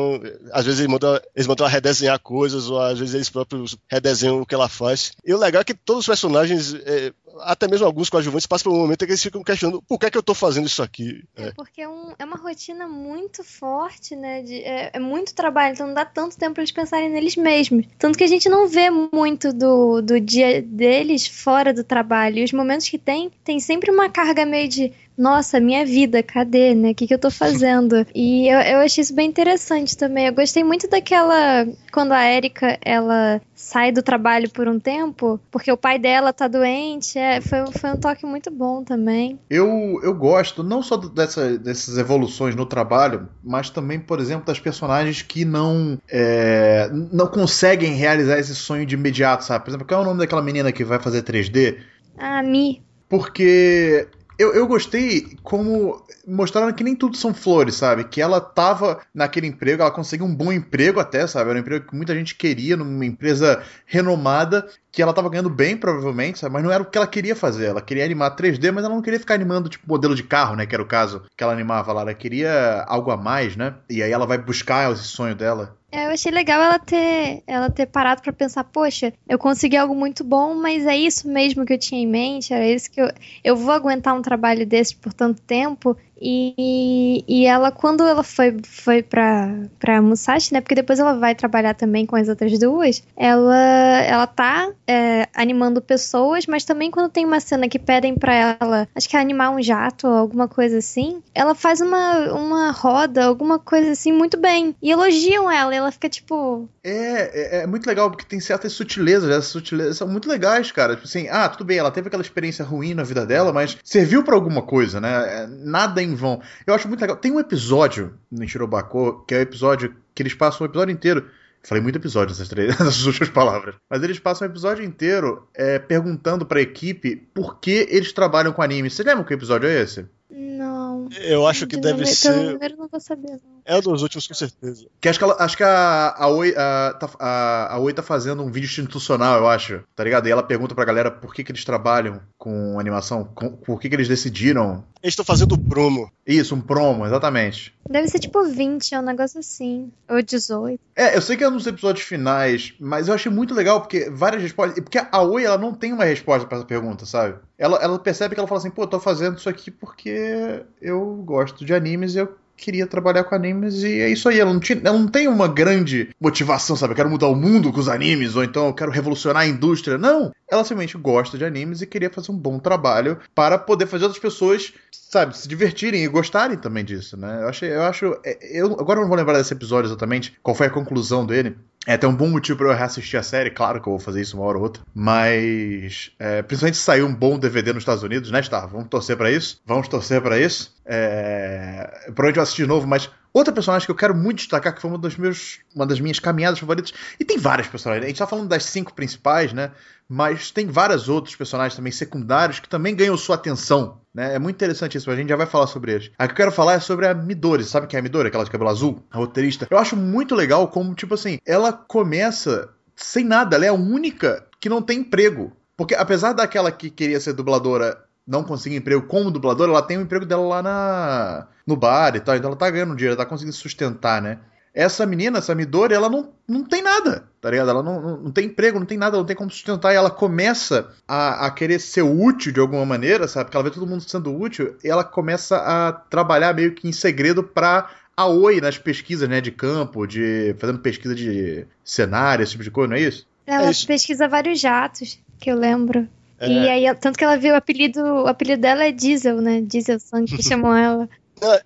Às vezes eles mandam, eles mandam redesenhar coisas, ou às vezes eles próprios redesenham o que ela faz. E o legal é que todos os personagens, é, até mesmo alguns coadjuvantes, passam por um momento em que eles ficam questionando por que, é que eu tô fazendo isso aqui. É, é porque é, um, é, uma rotina muito forte, né? De, é, é, muito trabalho, então não dá tanto tempo pra eles pensarem neles mesmos. Tanto que a gente não vê muito do, do dia deles fora do trabalho. E os momentos que tem, tem sempre uma carga meio de nossa, minha vida, cadê, né? O que, que eu tô fazendo? E eu, eu achei isso bem interessante também. Eu gostei muito daquela. Quando a Erika, ela sai do trabalho por um tempo, porque o pai dela tá doente. É, foi, foi um toque muito bom também. Eu, eu gosto não só dessa, dessas evoluções no trabalho, mas também, por exemplo, das personagens que não, é, não conseguem realizar esse sonho de imediato, sabe? Por exemplo, qual é o nome daquela menina que vai fazer 3D? Ah, Mi. Porque eu, eu gostei como mostraram que nem tudo são flores, sabe? Que ela tava naquele emprego, ela conseguiu um bom emprego até, sabe? Era um emprego que muita gente queria, numa empresa renomada, que ela tava ganhando bem, provavelmente, sabe? Mas não era o que ela queria fazer. Ela queria animar 3D, mas ela não queria ficar animando, tipo, modelo de carro, né? Que era o caso que ela animava lá. Ela queria algo a mais, né? E aí ela vai buscar esse sonho dela. É, eu achei legal ela ter, ela ter parado para pensar, poxa, eu consegui algo muito bom, mas é isso mesmo que eu tinha em mente, era isso que eu, eu vou aguentar um trabalho desse por tanto tempo. E, e ela, quando ela foi, foi pra, pra Musashi, né? Porque depois ela vai trabalhar também com as outras duas. Ela, ela tá é, animando pessoas, mas também quando tem uma cena que pedem pra ela, acho que é animar um jato ou alguma coisa assim, ela faz uma, uma roda, alguma coisa assim, muito bem. E elogiam ela, e ela fica tipo. É, é, é muito legal, porque tem certas sutilezas, essas sutilezas são muito legais, cara. Tipo assim, ah, tudo bem, ela teve aquela experiência ruim na vida dela, mas serviu para alguma coisa, né? É, nada em vão. Eu acho muito legal. Tem um episódio no Shirobako, que é o um episódio que eles passam o episódio inteiro. Falei muito episódio nessas, três, nessas últimas palavras. Mas eles passam o episódio inteiro é, perguntando pra equipe por que eles trabalham com anime. Você lembra que episódio é esse? Não. Eu acho que deve ser. Pelo não vou saber, não. É um dos últimos, com certeza. Que acho que, ela, acho que a, a, Oi, a, tá, a, a Oi tá fazendo um vídeo institucional, eu acho, tá ligado? E ela pergunta pra galera por que, que eles trabalham com animação, com, por que, que eles decidiram. Eles estão fazendo promo. Isso, um promo, exatamente. Deve ser tipo 20, é um negócio assim. Ou 18. É, eu sei que é nos episódios finais, mas eu achei muito legal porque várias respostas. Porque a Oi, ela não tem uma resposta para essa pergunta, sabe? Ela, ela percebe que ela fala assim, pô, eu tô fazendo isso aqui porque eu gosto de animes e eu queria trabalhar com animes e é isso aí. Ela não, tinha, ela não tem uma grande motivação, sabe? Eu quero mudar o mundo com os animes, ou então eu quero revolucionar a indústria. Não! Ela simplesmente gosta de animes e queria fazer um bom trabalho para poder fazer outras pessoas, sabe, se divertirem e gostarem também disso, né? Eu, achei, eu acho. É, eu, agora eu não vou lembrar desse episódio exatamente, qual foi a conclusão dele. É até um bom motivo para eu reassistir a série, claro que eu vou fazer isso uma hora ou outra. Mas, é, principalmente se sair um bom DVD nos Estados Unidos, né, Star? Vamos torcer para isso? Vamos torcer para isso? É, provavelmente eu assistir de novo, mas outra personagem que eu quero muito destacar, que foi uma, meus, uma das minhas caminhadas favoritas, e tem várias personagens, a gente tá falando das cinco principais, né? Mas tem vários outros personagens também secundários que também ganham sua atenção. Né? É muito interessante isso, a gente já vai falar sobre eles. A que eu quero falar é sobre a Midori. Sabe quem é a Midori? Aquela de cabelo azul? A roteirista. Eu acho muito legal como, tipo assim, ela começa sem nada. Ela é a única que não tem emprego. Porque apesar daquela que queria ser dubladora não conseguir emprego como dubladora, ela tem o um emprego dela lá na, no bar e tal. Então ela tá ganhando dinheiro, ela tá conseguindo sustentar, né? essa menina, essa Midori, ela não, não tem nada, tá ligado? Ela não, não, não tem emprego, não tem nada, não tem como sustentar. E ela começa a, a querer ser útil de alguma maneira, sabe? Porque ela vê todo mundo sendo útil e ela começa a trabalhar meio que em segredo pra a Oi nas pesquisas, né, de campo, de fazendo pesquisa de cenário, esse tipo de coisa, não é isso? Ela É isso. pesquisa vários jatos, que eu lembro. É. E aí, tanto que ela viu o apelido, o apelido dela é Diesel, né? Diesel Sangue, que chamam ela.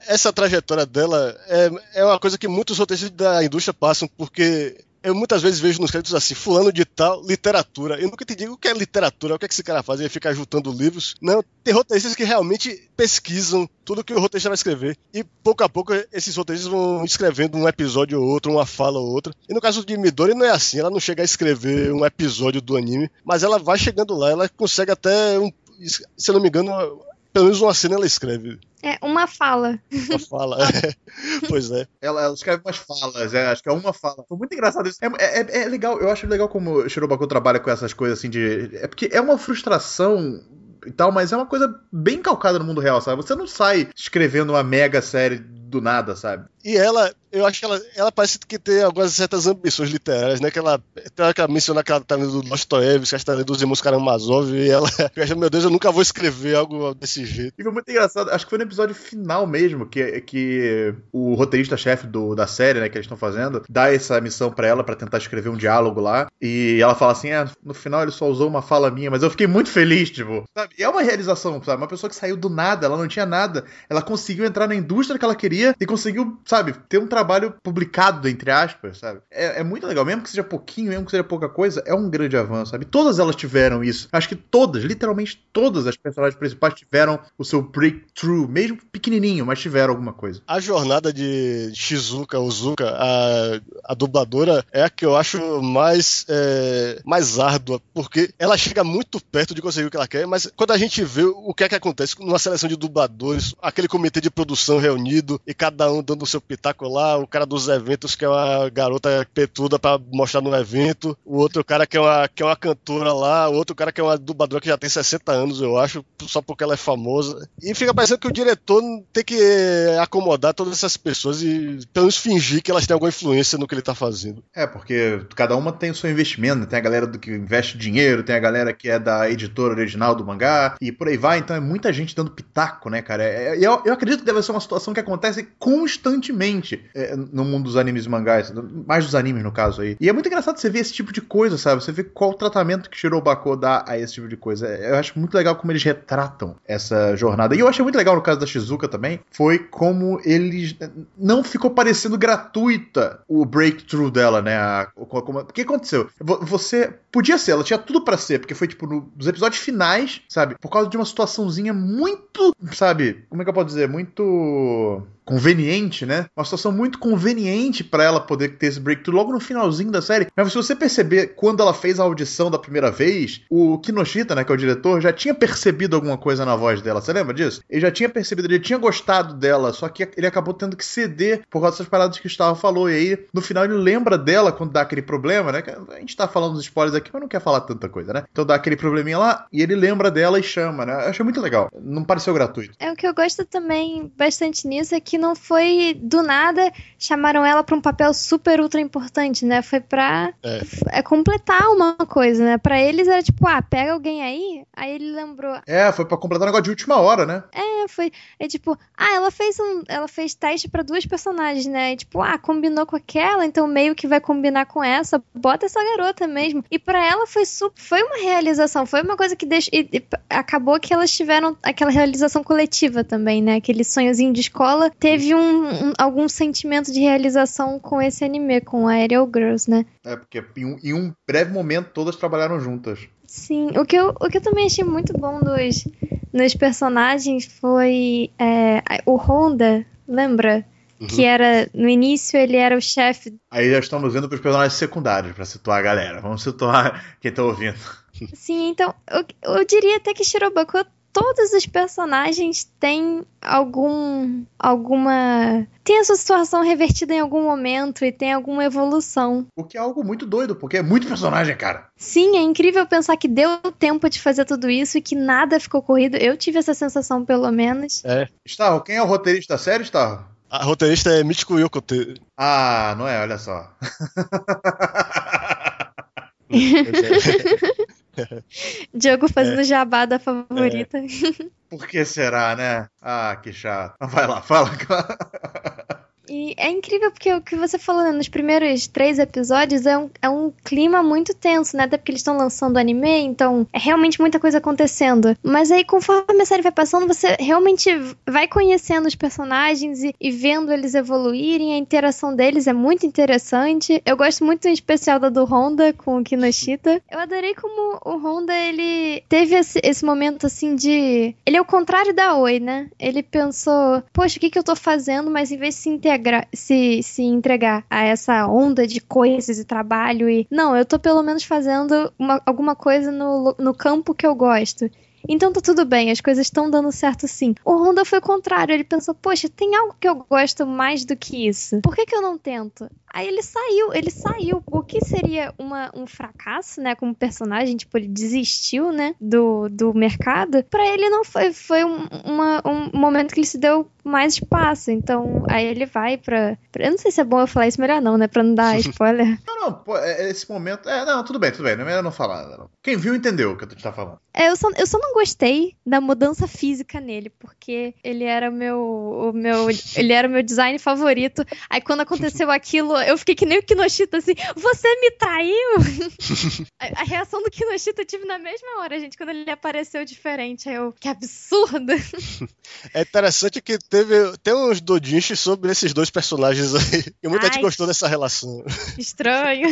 Essa trajetória dela é, é uma coisa que muitos roteiristas da indústria passam, porque eu muitas vezes vejo nos créditos assim, fulano de tal, literatura. Eu nunca entendi o que é literatura, o que é que esse cara faz, ele fica juntando livros. Não, tem roteiristas que realmente pesquisam tudo que o roteirista vai escrever. E pouco a pouco esses roteiristas vão escrevendo um episódio ou outro, uma fala ou outra. E no caso de Midori não é assim, ela não chega a escrever um episódio do anime, mas ela vai chegando lá, ela consegue até um, se eu não me engano, pelo menos uma cena ela escreve. É, uma fala. Uma fala. pois é. Ela, ela escreve umas falas, é, acho que é uma fala. Foi muito engraçado isso. É, é, é legal, eu acho legal como o Shirobaku trabalha com essas coisas assim de. É porque é uma frustração e tal, mas é uma coisa bem calcada no mundo real, sabe? Você não sai escrevendo uma mega série do nada, sabe? E ela, eu acho que ela, ela parece que tem algumas certas ambições literárias, né? Que ela, tem hora que ela menciona que ela tá lendo Dostoiévski, que tá lendo os irmãos Karamazov, e ela acha, meu Deus, eu nunca vou escrever algo desse jeito. E foi muito engraçado, acho que foi no episódio final mesmo, que, que o roteirista-chefe da série, né, que eles estão fazendo, dá essa missão pra ela pra tentar escrever um diálogo lá, e ela fala assim, é, no final ele só usou uma fala minha, mas eu fiquei muito feliz, tipo, sabe? É uma realização, sabe? Uma pessoa que saiu do nada, ela não tinha nada, ela conseguiu entrar na indústria que ela queria e conseguiu, sabe, ter um trabalho publicado, entre aspas, sabe? É, é, muito legal, mesmo que seja pouquinho, mesmo que seja pouca coisa, é um grande avanço, sabe? Todas elas tiveram isso. Acho que todas, literalmente todas as personagens principais tiveram o seu breakthrough, mesmo pequenininho, mas tiveram alguma coisa. A jornada de Shizuka, Uzuka, a, a dubladora, é a que eu acho mais, é, mais árdua, porque ela chega muito perto de conseguir o que ela quer, mas quando a gente vê o que é que acontece numa seleção de dubladores, aquele comitê de produção reunido e cada um dando o seu pitaco lá, o cara dos eventos que é uma garota petuda pra mostrar no evento, o outro cara que é uma, que é uma cantora lá, o outro cara que é uma dubladora que já tem 60 anos, eu acho, só porque ela é famosa. E fica parecendo que o diretor tem que acomodar todas essas pessoas e pelo menos fingir que elas têm alguma influência no que ele tá fazendo. É, porque cada uma tem o seu investimento, tem a galera do que investe dinheiro, tem a galera que é da editora original do mangá, e por aí vai, então é muita gente dando pitaco, né, cara? É, eu, eu acredito que deve ser uma situação que acontece constantemente é, no mundo dos animes e mangás, mais dos animes no caso aí. E é muito engraçado você ver esse tipo de coisa, sabe? Você vê qual o tratamento que Shirobako dá a esse tipo de coisa. Eu acho muito legal como eles retratam essa jornada. E eu achei muito legal no caso da Shizuka também, foi como eles não ficou parecendo gratuita o breakthrough dela, né? A, o que aconteceu? Você podia ser, ela tinha tudo para ser, porque foi tipo no, nos episódios finais, sabe? Por causa de uma situaçãozinha muito, sabe? Como é que eu posso dizer? Muito conveniente, né? Uma situação muito conveniente para ela poder ter esse breakthrough logo no finalzinho da série. Mas se você perceber, quando ela fez a audição da primeira vez, o Kinoshita, né, que é o diretor, já tinha percebido alguma coisa na voz dela. Você lembra disso? Ele já tinha percebido, ele tinha gostado dela, só que ele acabou tendo que ceder por causa dessas paradas que o Gustavo falou. E aí, no final, ele lembra dela quando dá aquele problema, né? A gente tá falando dos spoilers aqui, mas não quer falar tanta coisa, né? Então dá aquele probleminha lá e ele lembra dela e chama, né? Eu achei muito legal. Não pareceu gratuito. É o que eu gosto também bastante nisso é que não foi do nada chamaram ela para um papel super ultra importante, né? Foi pra é. é. completar uma coisa, né? Pra eles era tipo, ah, pega alguém aí. Aí ele lembrou. É, foi pra completar um negócio de última hora, né? É, foi. É tipo, ah, ela fez um. Ela fez teste para duas personagens, né? E, tipo, ah, combinou com aquela, então meio que vai combinar com essa. Bota essa garota mesmo. E para ela foi super. Foi uma realização, foi uma coisa que deixou. E, e, acabou que elas tiveram aquela realização coletiva também, né? Aquele sonhozinho de escola. Teve um, um algum sentimento de realização com esse anime, com a Aerial Girls, né? É, porque em um, em um breve momento todas trabalharam juntas. Sim, o que eu, o que eu também achei muito bom dos, nos personagens foi é, o Honda, lembra? Uhum. Que era, no início, ele era o chefe. Aí já estamos indo para os personagens secundários, para situar a galera. Vamos situar quem está ouvindo. Sim, então, eu, eu diria até que Shirobako todos os personagens têm algum alguma tem a sua situação revertida em algum momento e tem alguma evolução. O que é algo muito doido, porque é muito personagem, cara. Sim, é incrível pensar que deu tempo de fazer tudo isso e que nada ficou corrido. Eu tive essa sensação, pelo menos. É. Starro, quem é o roteirista da série, Starro? A roteirista é Michiko Yoko. Ah, não é? Olha só. Diogo fazendo é. jabá da favorita. É. Por que será, né? Ah, que chato. Vai lá, fala. E é incrível porque o que você falou né, nos primeiros três episódios é um, é um clima muito tenso, né? Até porque eles estão lançando anime, então é realmente muita coisa acontecendo. Mas aí, conforme a série vai passando, você realmente vai conhecendo os personagens e, e vendo eles evoluírem. A interação deles é muito interessante. Eu gosto muito em especial da do Honda com o Kinoshita. Eu adorei como o Honda ele teve esse, esse momento assim de. Ele é o contrário da Oi, né? Ele pensou, poxa, o que, que eu tô fazendo? Mas em vez de se se, se entregar a essa onda de coisas e trabalho e. Não, eu tô pelo menos fazendo uma, alguma coisa no, no campo que eu gosto. Então tá tudo bem, as coisas estão dando certo sim. O Honda foi o contrário, ele pensou, poxa, tem algo que eu gosto mais do que isso. Por que, que eu não tento? Aí ele saiu, ele saiu. O que seria uma, um fracasso, né? Como personagem, tipo, ele desistiu, né? Do, do mercado. Para ele não foi. Foi um, uma, um momento que ele se deu mais espaço. Então, aí ele vai pra, pra, Eu não sei se é bom eu falar isso melhor, não, né? Pra não dar spoiler. não, não, pô, é, esse momento. É, não, tudo bem, tudo bem. Não é melhor não falar. Não. Quem viu entendeu o que eu tá falando. É, eu só, eu só não gostei da mudança física nele, porque ele era o meu. O meu ele era o meu design favorito. Aí quando aconteceu aquilo, eu fiquei que nem o Kinoshita, assim, você me traiu? a, a, reação do Kinoshita eu tive na mesma hora, gente, quando ele apareceu diferente. Aí eu, que absurdo! É interessante que teve tem uns dodinches sobre esses dois personagens aí. E muita Ai, gente gostou dessa relação. Estranho.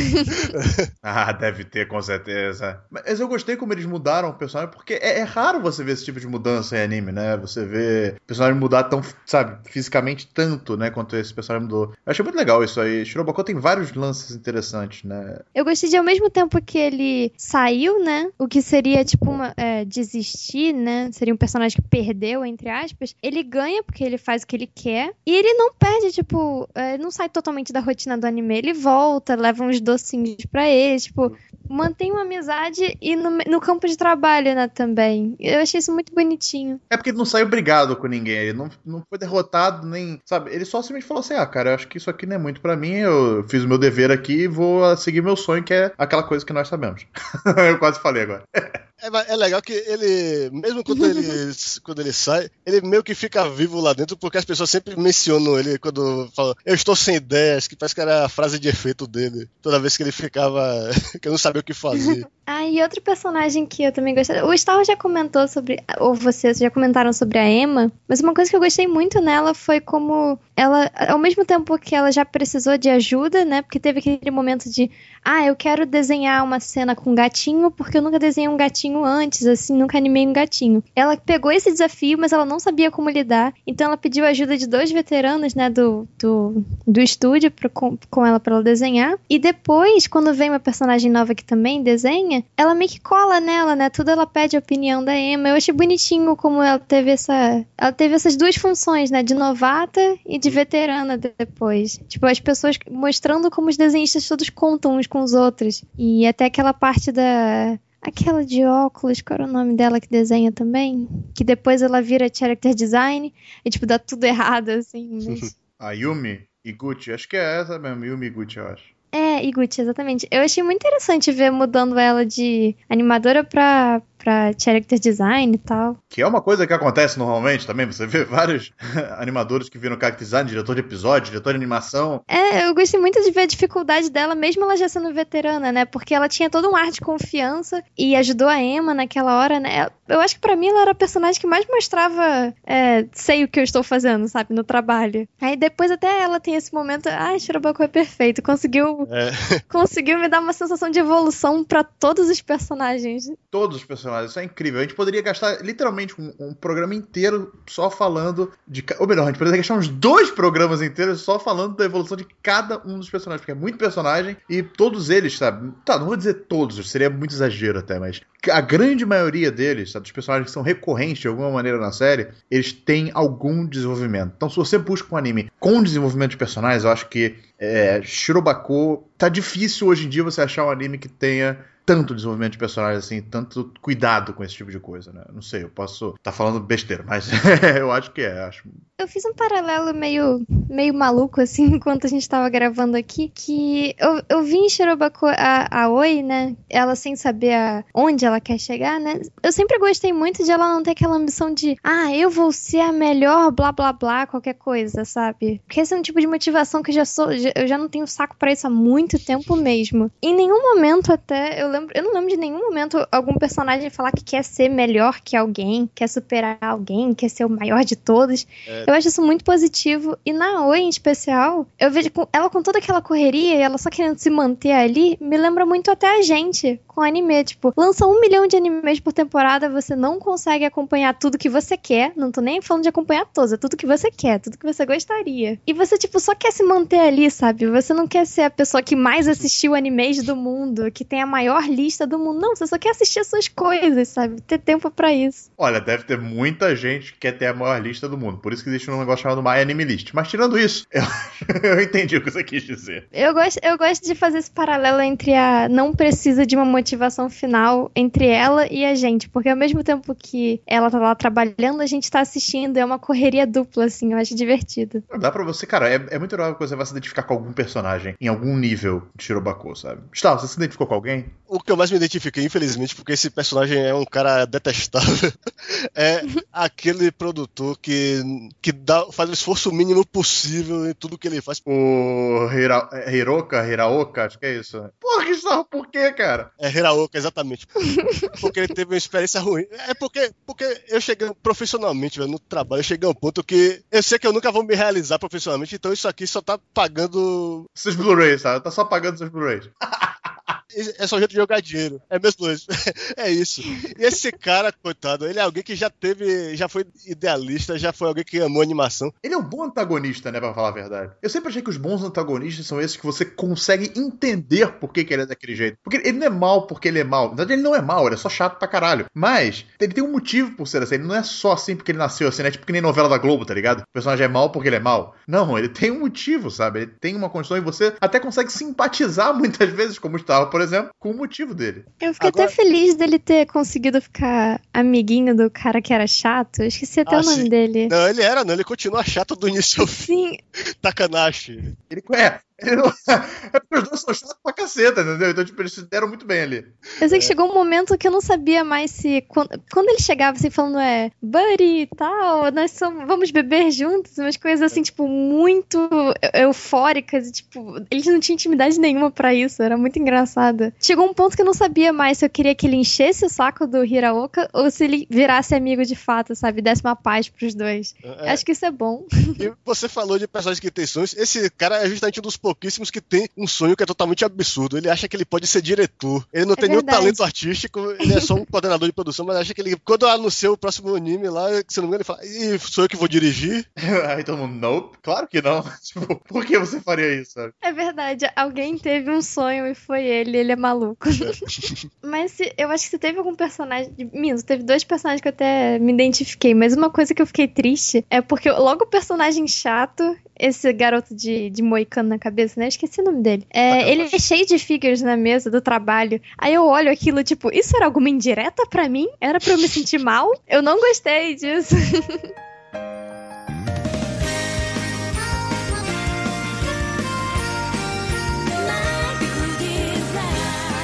ah, deve ter, com certeza. Mas eu gostei como eles mudaram o personagem, porque é, é raro você ver esse tipo de mudança em anime, né? Você vê o personagem mudar tão, sabe, fisicamente tanto, né, quanto esse personagem mudou. Eu achei muito legal isso aí. Shirobako tem vários lances interessantes, né? Eu gostei de ao mesmo tempo que ele saiu, né? O que seria tipo uma é, desistir, né? Seria um personagem que perdeu, entre aspas. Ele ganha porque ele faz o que ele quer. E ele não perde, tipo, é, não sai totalmente da rotina do anime. Ele volta, leva uns docinhos pra ele, tipo, mantém uma amizade e no, no campo de trabalho, né, também. Eu achei isso muito bonitinho. É porque ele não saiu brigado com ninguém, ele não, não foi derrotado, nem. Sabe, ele só simplesmente falou assim: ah, cara, eu acho que isso aqui não é muito para mim, eu fiz o meu dever aqui e vou seguir meu sonho, que é aquela coisa que nós sabemos. eu quase falei agora. É, é, legal que ele, mesmo quando ele, quando ele sai, ele meio que fica vivo lá dentro, porque as pessoas sempre mencionam ele quando falam, eu estou sem ideias, que parece que era a frase de efeito dele. Toda vez que ele ficava, que eu não sabia o que fazer. ah, e outro personagem que eu também gostei. O Star já comentou sobre, ou vocês já comentaram sobre a Emma, mas uma coisa que eu gostei muito nela foi como ela, ao mesmo tempo que ela já precisou de ajuda, né? Porque teve aquele momento de, ah, eu quero desenhar uma cena com um gatinho, porque eu nunca desenhei um gatinho gatinho antes, assim, nunca animei um gatinho. Ela pegou esse desafio, mas ela não sabia como lidar, então ela pediu ajuda de dois veteranos, né, do, do, do estúdio pra, com, com ela para ela desenhar. E depois, quando vem uma personagem nova que também desenha, ela meio que cola nela, né? Tudo ela pede a opinião da Emma. Eu achei bonitinho como ela teve essa. Ela teve essas duas funções, né? De novata e de veterana depois. Tipo, as pessoas mostrando como os desenhistas todos contam uns com os outros. E até aquela parte da. Aquela de óculos, qual era o nome dela que desenha também? Que depois ela vira character design e, tipo, dá tudo errado, assim. Mas... a Yumi Iguchi, acho que é essa mesmo, Yumi Iguchi, eu acho. É, Iguchi, exatamente. Eu achei muito interessante ver mudando ela de animadora pra, pra character design e tal. Que é uma coisa que acontece normalmente também. Você vê vários animadores que viram character design, diretor de episódio, diretor de animação. É, eu gostei muito de ver a dificuldade dela, mesmo ela já sendo veterana, né? Porque ela tinha todo um ar de confiança e ajudou a Emma naquela hora, né? Eu acho que para mim ela era a personagem que mais mostrava é, sei o que eu estou fazendo, sabe, no trabalho. Aí depois até ela tem esse momento, ah, Shirobako é perfeito, conseguiu é. conseguiu me dar uma sensação de evolução para todos os personagens. Todos os personagens. Isso é incrível. A gente poderia gastar literalmente um, um, programa inteiro só falando de. Ou melhor, a gente poderia gastar uns dois programas inteiros só falando da evolução de cada um dos personagens, porque é muito personagem e todos eles, sabe? Tá, não vou dizer todos, seria muito exagero até, mas a grande maioria deles, sabe, dos personagens que são recorrentes de alguma maneira na série, eles têm algum desenvolvimento. Então, se você busca um anime com desenvolvimento de personagens, eu acho que é, Shirobako tá difícil hoje em dia você achar um anime que tenha tanto desenvolvimento de personagens assim, tanto cuidado com esse tipo de coisa, né? Não sei, eu posso estar tá falando besteira, mas eu acho que é, acho. Eu fiz um paralelo meio, meio maluco, assim, enquanto a gente estava gravando aqui, que eu, eu vi em Shirobako a, a Oi, né? Ela sem saber a, onde ela quer chegar, né? Eu sempre gostei muito de ela não ter aquela ambição de, ah, eu vou ser a melhor, blá blá blá, qualquer coisa, sabe? Porque esse é um tipo de motivação que eu já sou, eu já não tenho saco para isso há muito tempo mesmo. Em nenhum momento até eu lembro lembro, eu não lembro de nenhum momento algum personagem falar que quer ser melhor que alguém, quer superar alguém, quer ser o maior de todos. É. Eu acho isso muito positivo. E na Oi, em especial, eu vejo ela com toda aquela correria e ela só querendo se manter ali, me lembra muito até a gente com anime. Tipo, lança um milhão de animes por temporada, você não consegue acompanhar tudo que você quer. Não tô nem falando de acompanhar todos, é tudo que você quer, tudo que você gostaria. E você, tipo, só quer se manter ali, sabe? Você não quer ser a pessoa que mais assistiu animes do mundo, que tem a maior lista do mundo. Não, você só quer assistir as suas coisas, sabe? Ter tempo para isso. Olha, deve ter muita gente que quer ter a maior lista do mundo. Por isso que existe um negócio chamado My Anime List. Mas tirando isso, eu, eu entendi o que você quis dizer. Eu gosto, eu gosto de fazer esse paralelo entre a não precisa de uma motivação final entre ela e a gente. Porque ao mesmo tempo que ela tá lá trabalhando, a gente tá assistindo. É uma correria dupla, assim. Eu acho divertido. Dá pra você, cara, é, é muito legal que você vai se identificar com algum personagem em algum nível de Shirobako, sabe? Gustavo, você se identificou com alguém? O que eu mais me identifiquei, infelizmente, porque esse personagem é um cara detestável, é aquele produtor que, que dá, faz o esforço mínimo possível em tudo que ele faz. O Hira, Hiroka, Hiraoka, acho que é isso. Porra, que sarro, por quê, cara? É Hiraoka, exatamente. porque ele teve uma experiência ruim. É porque, porque eu cheguei profissionalmente velho, no trabalho, eu cheguei a um ponto que eu sei que eu nunca vou me realizar profissionalmente, então isso aqui só tá pagando. Seus Blu-rays, sabe? Tá só pagando seus Blu-rays. É só jeito de jogar dinheiro. É mesmo isso. É isso. E esse cara, coitado, ele é alguém que já teve, já foi idealista, já foi alguém que amou animação. Ele é um bom antagonista, né, pra falar a verdade. Eu sempre achei que os bons antagonistas são esses que você consegue entender por que, que ele é daquele jeito. Porque ele não é mal porque ele é mal. Na verdade, ele não é mal, ele é só chato pra caralho. Mas ele tem um motivo por ser assim. Ele não é só assim porque ele nasceu assim, né? Tipo que nem novela da Globo, tá ligado? O personagem é mal porque ele é mal. Não, ele tem um motivo, sabe? Ele tem uma condição e você até consegue simpatizar muitas vezes, como estava, por exemplo, com o motivo dele. Eu fiquei Agora... até feliz dele ter conseguido ficar amiguinho do cara que era chato. Eu esqueci até ah, o nome sim. dele. Não, ele era, não. Ele continua chato do início ao fim. Sim. Takanashi. Ele, é, é porque os dois são chatos pra caceta, entendeu? Então, tipo, eles se deram muito bem ali. Eu sei que é. chegou um momento que eu não sabia mais se. Quando, quando ele chegava assim, falando, é, buddy e tal, nós somos, vamos beber juntos, umas coisas assim, tipo, muito eufóricas. E, tipo, eles não tinham intimidade nenhuma para isso, era muito engraçado. Chegou um ponto que eu não sabia mais se eu queria que ele enchesse o saco do Hiraoka ou se ele virasse amigo de fato, sabe? Desse uma paz pros dois. É. Acho que isso é bom. E você falou de personagens que tem sonhos. Esse cara é justamente um dos pouquíssimos que tem um sonho que é totalmente absurdo. Ele acha que ele pode ser diretor. Ele não É tem verdade. nenhum talento artístico, ele é só um coordenador de produção, mas acha que ele. Quando anunciou o próximo anime lá, que se não me engano, ele fala, e sou eu que vou dirigir. Aí todo mundo, nope, claro que não. Tipo, por que você faria isso, sabe? É verdade, alguém teve um sonho e foi ele, ele é maluco. mas se- eu acho que se teve algum personagem. Minto, teve dois personagens que eu até me identifiquei, mas uma coisa que eu fiquei triste é porque logo o personagem chato, esse garoto de, de moicano na cabeça, né? Eu esqueci o nome dele. É, ele é cheio de figures na mesa do trabalho. Aí eu olho aquilo, tipo, isso era alguma indireta pra mim? Era pra eu me sentir mal? Eu não gostei disso.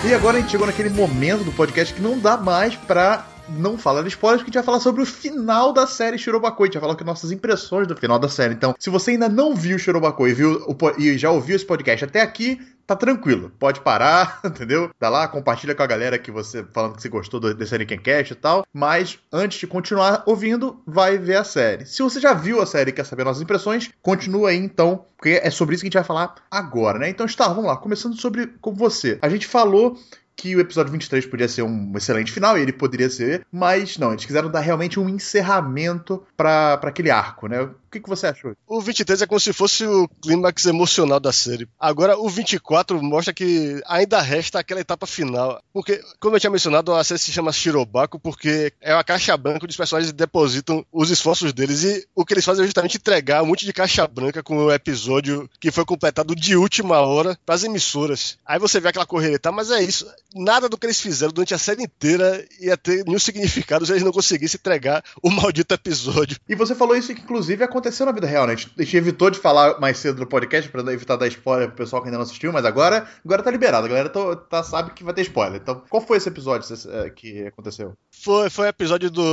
E agora a gente chegou naquele momento do podcast que não dá mais pra não falar de spoilers, porque a gente vai falar sobre o final da série Shirobakoi. A gente vai falar com nossas impressões do final da série. Então, se você ainda não viu Shirobakoi viu e já ouviu esse podcast até aqui, tá tranquilo. Pode parar, entendeu? Dá lá, compartilha com a galera que você falando que você gostou do- desse Cast e tal. Mas antes de continuar ouvindo, vai ver a série. Se você já viu a série e quer saber nossas impressões, continua aí então, porque é sobre isso que a gente vai falar agora, né? Então, está, vamos lá, começando sobre com você. A gente falou que o episódio 23 podia ser um excelente final, e ele poderia ser, mas não, eles quiseram dar realmente um encerramento pra aquele arco, né? O que, que você achou? O 23 é como se fosse o clímax emocional da série. Agora, o 24 mostra que ainda resta aquela etapa final. Porque, como eu tinha mencionado, a série se chama Shirobako porque é uma caixa branca onde os personagens depositam os esforços deles. E o que eles fazem é justamente entregar um monte de caixa branca com o episódio que foi completado de última hora pras emissoras. Aí você vê aquela correria, tá? Mas é isso. Nada do que eles fizeram durante a série inteira ia ter nenhum significado se eles não conseguissem entregar o maldito episódio. E você falou isso que, inclusive, aconteceu na vida real, né? A gente, a gente evitou de falar mais cedo no podcast pra evitar dar spoiler pro pessoal que ainda não assistiu, mas agora, agora tá liberado. A galera tá, tá- sabe que vai ter spoiler. Então, qual foi esse episódio que aconteceu? Foi, foi o episódio do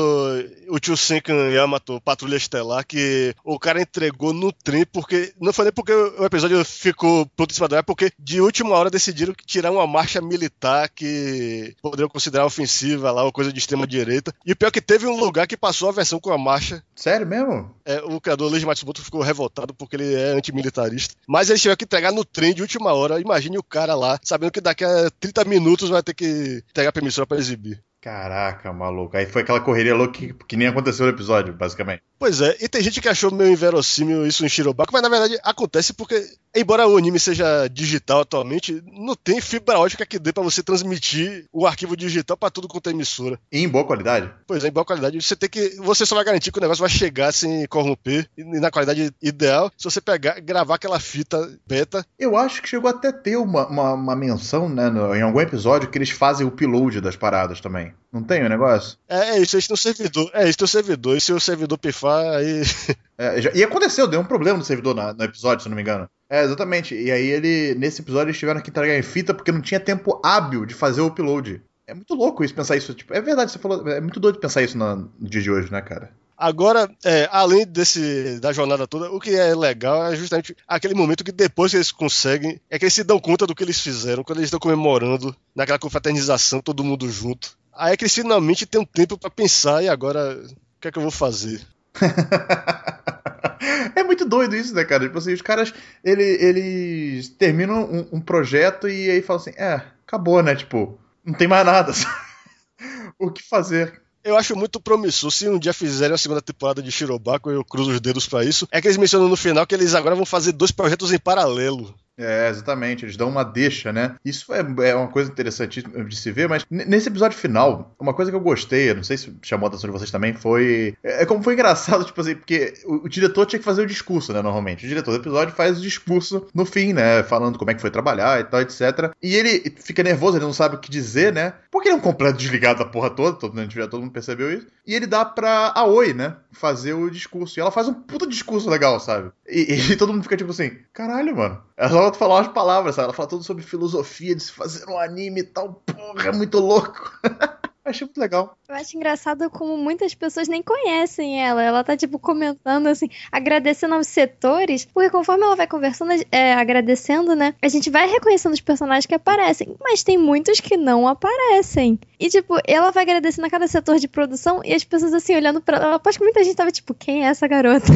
o Tio Senkan Yamato, Patrulha Estelar, que o cara entregou no trem, porque. Não foi nem porque o episódio ficou pronto em cima é porque de última hora decidiram tirar uma marcha militar que poderiam considerar ofensiva lá, ou coisa de extrema direita. E o pior é que teve um lugar que passou a versão com a marcha. Sério mesmo? É, o criador Leiji Matsumoto ficou revoltado porque ele é antimilitarista. Mas eles tiveram que entregar no trem de última hora. Imagine o cara lá, sabendo que daqui a 30 minutos vai ter que entregar permissão pra exibir. Caraca, maluco. Aí foi aquela correria louca que, que nem aconteceu no episódio, basicamente. Pois é, e tem gente que achou meio inverossímil isso em Shirobako, mas na verdade acontece porque, embora o anime seja digital atualmente, não tem fibra ótica que dê pra você transmitir o arquivo digital pra tudo quanto é emissora. E em boa qualidade. Pois é, em boa qualidade. Você tem que. Você só vai garantir que o negócio vai chegar sem corromper e na qualidade ideal se você pegar, gravar aquela fita beta. Eu acho que chegou até a ter uma, uma, uma menção, né, no- em algum episódio, que eles fazem o upload das paradas também. Não tem o negócio? É, é isso, eles têm um servidor. É isso, tem um servidor. E se o servidor pifar, aí. É, já- e aconteceu, deu um problema no servidor na- no episódio, se não me engano. É, exatamente. E aí ele, nesse episódio, eles tiveram que entregar em fita porque não tinha tempo hábil de fazer o upload. É muito louco isso, pensar isso. Tipo, é verdade, você falou. É muito doido pensar isso no dia de hoje, né, cara? Agora, é, além desse da jornada toda, o que é legal é justamente aquele momento que depois que eles conseguem, é que eles se dão conta do que eles fizeram, quando eles estão comemorando, naquela confraternização, todo mundo junto. Aí é que eles finalmente têm um tempo pra pensar, e agora, o que é que eu vou fazer? é muito doido isso, né, cara? Tipo assim, os caras, ele- eles terminam um, um projeto e aí falam assim, é, acabou, né? Tipo, não tem mais nada. o que fazer? Eu acho muito promissor. Se um dia fizerem a segunda temporada de Shirobako, eu cruzo os dedos pra isso. É que eles mencionam no final que eles agora vão fazer dois projetos em paralelo. É, exatamente, eles dão uma deixa, né? Isso é, é uma coisa interessante de se ver, mas nesse episódio final, uma coisa que eu gostei, não sei se chamou a atenção de vocês também, foi. É é como foi engraçado, tipo assim, porque o, o diretor tinha que fazer o discurso, né, normalmente. O diretor do episódio faz o discurso no fim, né? Falando como é que foi trabalhar e tal, etc. E ele fica nervoso, ele não sabe o que dizer, né? Porque ele é um completo desligado da porra toda, todo, mundo- já todo mundo percebeu isso. E ele dá pra Aoi, né? Fazer o discurso. E ela faz um puta discurso legal, sabe? E, e todo mundo fica tipo assim, caralho, mano. Ela só fala umas palavras, sabe? Ela fala tudo sobre filosofia de se fazer um anime e tal. Porra, é muito louco. Achei muito legal. Eu acho engraçado como muitas pessoas nem conhecem ela. Ela tá, tipo, comentando, assim, agradecendo aos setores, porque conforme ela vai conversando, é, agradecendo, né? A gente vai reconhecendo os personagens que aparecem, mas tem muitos que não aparecem. E, tipo, ela vai agradecendo a cada setor de produção e as pessoas, assim, olhando pra ela. Eu aposto que muita gente tava, tipo, quem é essa garota?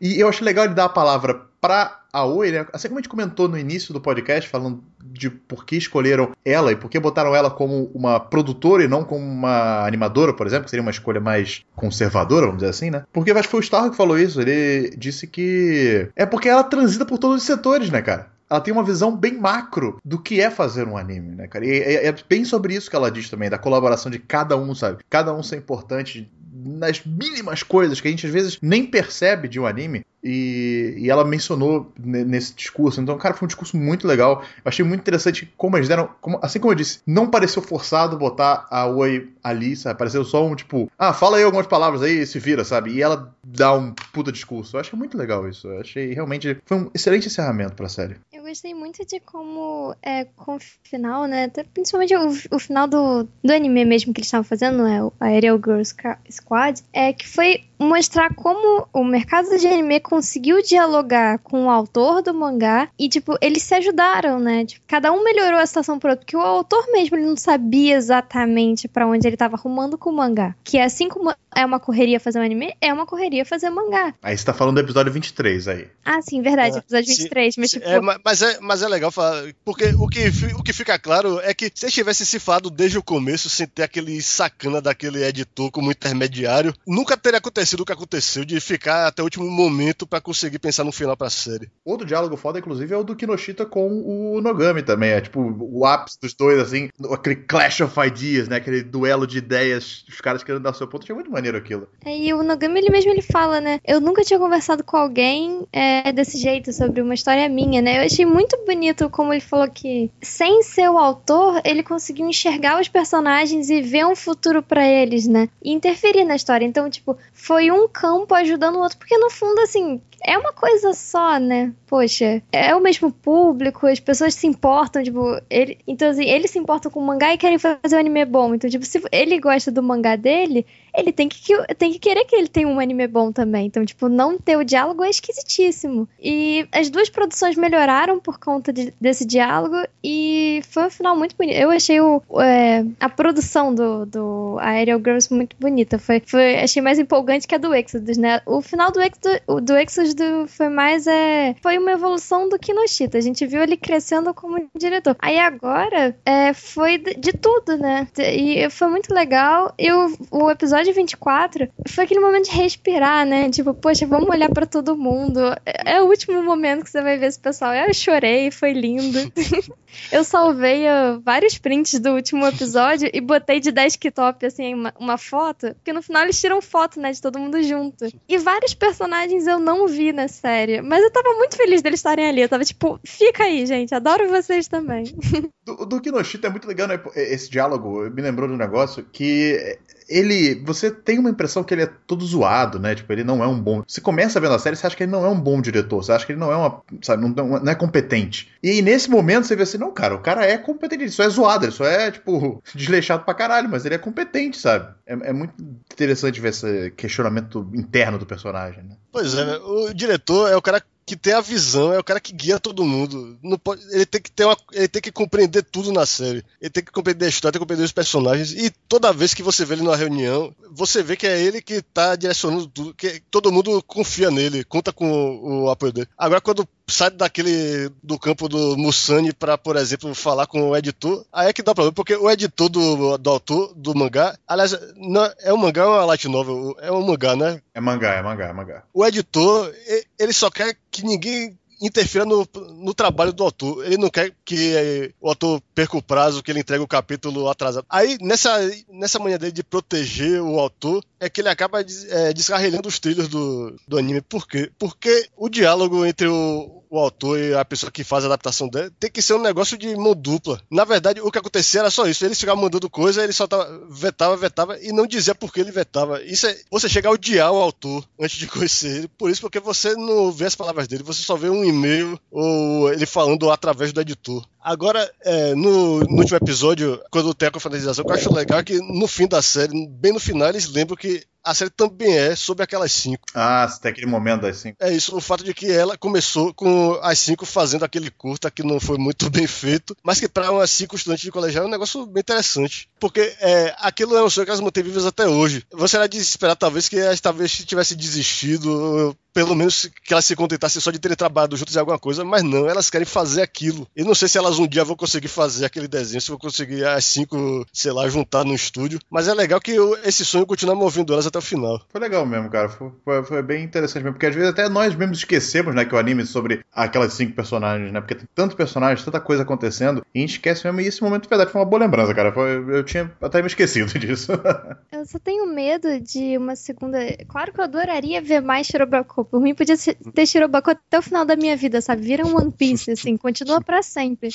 E eu acho legal ele dar a palavra pra a né, assim como a gente comentou no início do podcast, falando de por que escolheram ela e por que botaram ela como uma produtora e não como uma animadora, por exemplo, que seria uma escolha mais conservadora, vamos dizer assim, né? Porque acho que foi o Starro que falou isso. Ele disse que é porque ela transita por todos os setores, né, cara? ela tem uma visão bem macro do que é fazer um anime, né, cara? E é, é, bem sobre isso que ela diz também, da colaboração de cada um, sabe? Cada um ser importante nas mínimas coisas que a gente às vezes nem percebe de um anime, e, e, ela mencionou nesse discurso. Então, cara, foi um discurso muito legal. Eu achei muito interessante como eles deram. Como, assim como eu disse, não pareceu forçado botar a Oi ali, sabe? Pareceu só um tipo, ah, fala aí algumas palavras aí se vira, sabe? E ela dá um puta discurso. Eu achei muito legal isso. Eu achei realmente. Foi um excelente encerramento pra série. Eu gostei muito de como, é, com o final, né? Principalmente o, o final do, do anime mesmo que eles estavam fazendo, né? O Aerial Girls Squad, é que foi mostrar como o mercado de anime conseguiu dialogar com o autor do mangá e, tipo, eles se ajudaram, né? Tipo, cada um melhorou a situação pro outro, porque o autor mesmo ele não sabia exatamente para onde ele tava arrumando com o mangá. Que assim como é uma correria fazer um anime, é uma correria fazer mangá. Aí você tá falando do episódio 23 aí. Ah, sim, verdade, é, episódio 23, mas tipo... É, mas, é, mas é legal falar, porque o que, o que fica claro é que se eles tivessem se falado desde o começo, sem ter aquele sacana daquele editor como intermediário, nunca teria acontecido o que aconteceu de ficar até o último momento para conseguir pensar no final pra série. Outro diálogo foda, inclusive, é o do Kinoshita com o Nogami também. É tipo o ápice dos dois, assim, aquele clash of ideas, né? Aquele duelo de ideias, os caras querendo dar seu ponto. Achei muito maneiro aquilo. É, e o Nogami, ele mesmo ele fala, né? Eu nunca tinha conversado com alguém é, desse jeito, sobre uma história minha, né? Eu achei muito bonito como ele falou que, sem ser o autor, ele conseguiu enxergar os personagens e ver um futuro para eles, né? E interferir na história. Então, tipo, foi um campo ajudando o outro, porque no fundo, assim, é uma coisa só, né? Poxa, é o mesmo público, as pessoas se importam, tipo, ele, então assim, eles se importam com o mangá e querem fazer um anime bom. Então, tipo, se ele gosta do mangá dele, ele tem que, tem que querer que ele tenha um anime bom também. Então, tipo, não ter o diálogo é esquisitíssimo. E as duas produções melhoraram por conta de, desse diálogo e foi um final muito bonito. Eu achei o, é, a produção do, do Aerial Girls muito bonita. Foi, foi, achei mais empolgante que a do Exodus, né? O final do Exodus, do Exodus do, foi mais. É, foi uma evolução do Kinoshita. A gente viu ele crescendo como diretor. Aí agora é, foi de, de tudo, né? E foi muito legal. E o, o episódio 24 foi aquele momento de respirar, né? Tipo, poxa, vamos olhar para todo mundo. É, é, o último momento que você vai ver esse pessoal. Eu chorei, foi lindo. eu salvei uh, vários prints do último episódio e botei de desktop, assim, uma, uma foto. Porque no final eles tiram foto, né? De todo mundo junto. E vários personagens eu não vi vi na série. Mas eu tava muito feliz deles estarem ali. Eu tava tipo, fica aí, gente. Adoro vocês também. Do, do Kinoshita é muito legal, né? Esse diálogo me lembrou de um negócio que ele. Você tem uma impressão que ele é todo zoado, né? Tipo, ele não é um bom. Você começa vendo a série, você acha que ele não é um bom diretor, você acha que ele não é uma. Sabe, não, não é competente. E aí, nesse momento você vê assim, não, cara, o cara é competente, ele só é zoado, ele só é, tipo, desleixado pra caralho, mas ele é competente, sabe? É, é muito interessante ver esse questionamento interno do personagem, né? Pois é, o diretor é o cara tem a visão, é o cara que guia todo mundo. Pode, ele tem que ter uma, ele tem que compreender tudo na série. Ele tem que compreender a história, tem que compreender os personagens. E toda vez que você vê ele numa reunião, você vê que é ele que tá direcionando tudo, que todo mundo confia nele, conta com o, o apoio dele. Agora quando sai daquele do campo do Musani para, por exemplo, falar com o editor, aí é que dá problema, porque o editor do, do autor do mangá, aliás, não, é um mangá ou é uma light novel? É um mangá, né? É mangá, é mangá, é mangá. O editor, ele só quer que ninguém interfira no, no trabalho do autor. Ele não quer que é, o autor perca o prazo, que ele entregue o capítulo atrasado. Aí, nessa, nessa manhã dele de proteger o autor, é que ele acaba é, descarregando os trilhos do, do anime. Por quê? Porque o diálogo entre o, o autor e a pessoa que faz a adaptação dele tem que ser um negócio de mão dupla. Na verdade, o que acontecia era só isso. Ele ficava mandando coisa, ele só tava, vetava, vetava e não dizia por que ele vetava. Isso é você chegar a odiar o autor antes de conhecer ele. Por isso, porque você não vê as palavras dele, você só vê um e-mail ou ele falando através do editor. Agora, é, no, no, último episódio, quando tem a confraternização, o que eu acho legal é que no fim da série, bem no final, eles lembram que a série também é sobre aquelas cinco. Ah, tem aquele momento das cinco. É isso, o fato de que ela começou com as cinco fazendo aquele curta que não foi muito bem feito, mas que para umas cinco estudantes de colegial é um negócio bem interessante. Porque é, aquilo é um sonho que elas mantêm vivas até hoje. Você era de esperar, talvez, que elas talvez tivesse desistido, pelo menos que elas se contentassem só de terem trabalhado juntos em alguma coisa, mas não, elas querem fazer aquilo. E não sei se elas um dia vão conseguir fazer aquele desenho, se vão conseguir as cinco, sei lá, juntar no estúdio. Mas é legal que eu, esse sonho continua movendo elas até o final. Foi legal mesmo, cara. Foi, foi, foi, bem interessante mesmo. Porque às vezes até nós mesmos esquecemos, né, que o anime é sobre aquelas cinco personagens, né? Porque tem tanto personagem, tanta coisa acontecendo, e a gente esquece mesmo. E esse momento, de verdade, foi uma boa lembrança, cara. Foi, eu tinha até me esquecido disso. eu só tenho medo de uma segunda. Claro que eu adoraria ver mais Shirobako. Por mim, podia ter Shirobako até o final da minha vida, sabe? Vira um One Piece, assim, continua para sempre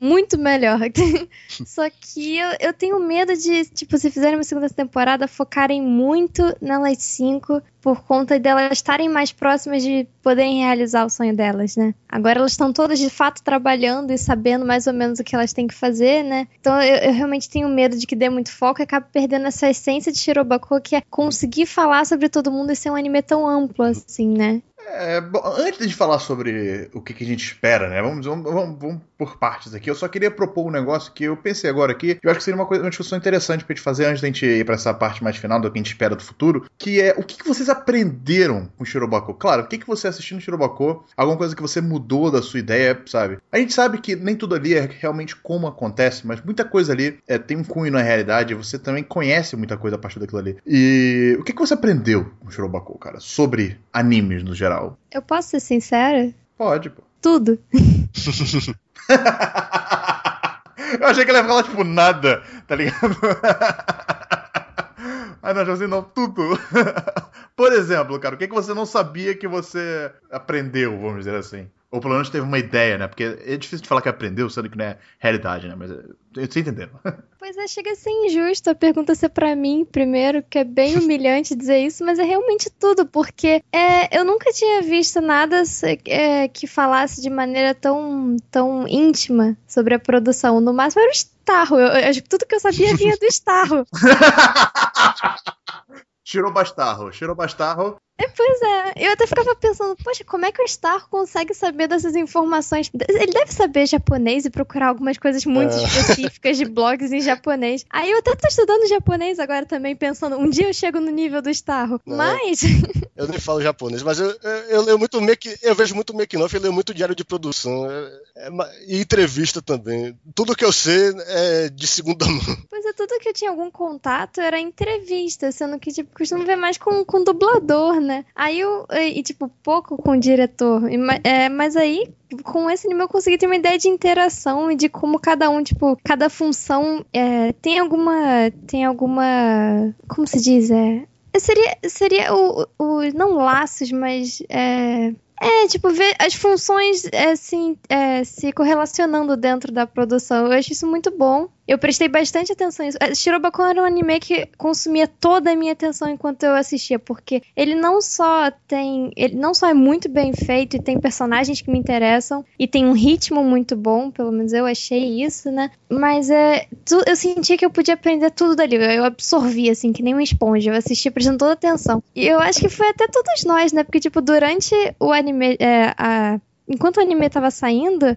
muito melhor. Só que eu, eu tenho medo de, tipo, se fizerem uma segunda temporada, focarem muito nelas cinco por conta delas estarem mais próximas de poderem realizar o sonho delas, né? Agora elas estão todas de fato trabalhando e sabendo mais ou menos o que elas têm que fazer, né? Então eu, eu realmente tenho medo de que dê muito foco e acabe perdendo essa essência de Shirobako, que é conseguir falar sobre todo mundo e ser um anime tão amplo assim, né? É, bom, antes de falar sobre o que, que a gente espera, né? Vamos, vamos, vamos, vamos, por partes aqui. Eu só queria propor um negócio que eu pensei agora aqui, eu acho que seria uma, coisa, uma discussão interessante pra gente fazer antes da gente ir pra essa parte mais final do que a gente espera do futuro, que é o que, que vocês aprenderam com o Shirobako? Claro, o que, que você assistindo Shirobako, alguma coisa que você mudou da sua ideia, sabe? A gente sabe que nem tudo ali é realmente como acontece, mas muita coisa ali é, tem um cunho na realidade, você também conhece muita coisa a partir daquilo ali. E o que, que você aprendeu com Shirobako, cara, sobre animes no geral? Geral. Eu posso ser sincera? Pode, pô. Tudo. Eu achei que ele ia falar, tipo, nada, tá ligado? Ah, não, Josinho, não, tudo. Por exemplo, cara, o que, que você não sabia que você aprendeu, vamos dizer assim? Ou pelo menos teve uma ideia, né? Porque é difícil de falar que aprendeu, sendo que não é realidade, né? Mas eu tô entendendo. Pois é, chega a ser injusto a pergunta ser para mim primeiro, que é bem humilhante dizer isso, mas é realmente tudo, porque é, eu nunca tinha visto nada é, que falasse de maneira tão, tão íntima sobre a produção. No máximo era o Starro. Eu, eu, tudo que eu sabia vinha do Starro. Tirou Bastarro. Tirou Bastarro é, pois é, eu até ficava pensando, poxa, como é que o Star consegue saber dessas informações? Ele deve saber japonês e procurar algumas coisas muito é. específicas de blogs em japonês. Aí eu até tô estudando japonês agora também, pensando, um dia eu chego no nível do Starro. Mas. Eu nem falo japonês, mas eu, eu, eu leio muito make, eu vejo muito make off, eu leio muito diário de produção. É, é, e entrevista também. Tudo que eu sei é de segunda mão. Pois é, tudo que eu tinha algum contato era entrevista, sendo que, tipo, costumo ver mais com, com dublador, né? Né? Aí eu. E, tipo, pouco com o diretor. É, mas aí, com esse anime, eu consegui ter uma ideia de interação e de como cada um, tipo, cada função é, tem alguma. Tem alguma. Como se diz? É. Seria, seria o, o. Não laços, mas. É, é, tipo, ver as funções assim, é, se correlacionando dentro da produção. Eu acho isso muito bom. Eu prestei bastante atenção nisso. É, Shirobako era um anime que consumia toda a minha atenção enquanto eu assistia, porque ele não só tem. Ele não só é muito bem feito e tem personagens que me interessam, e tem um ritmo muito bom, pelo menos eu achei isso, né? Mas é, tu, eu sentia que eu podia aprender tudo dali. Eu absorvi, assim, que nem uma esponja. Eu assistia prestando toda atenção. E eu acho que foi até todos nós, né? Porque, tipo, durante o anime. É, a, enquanto o anime tava saindo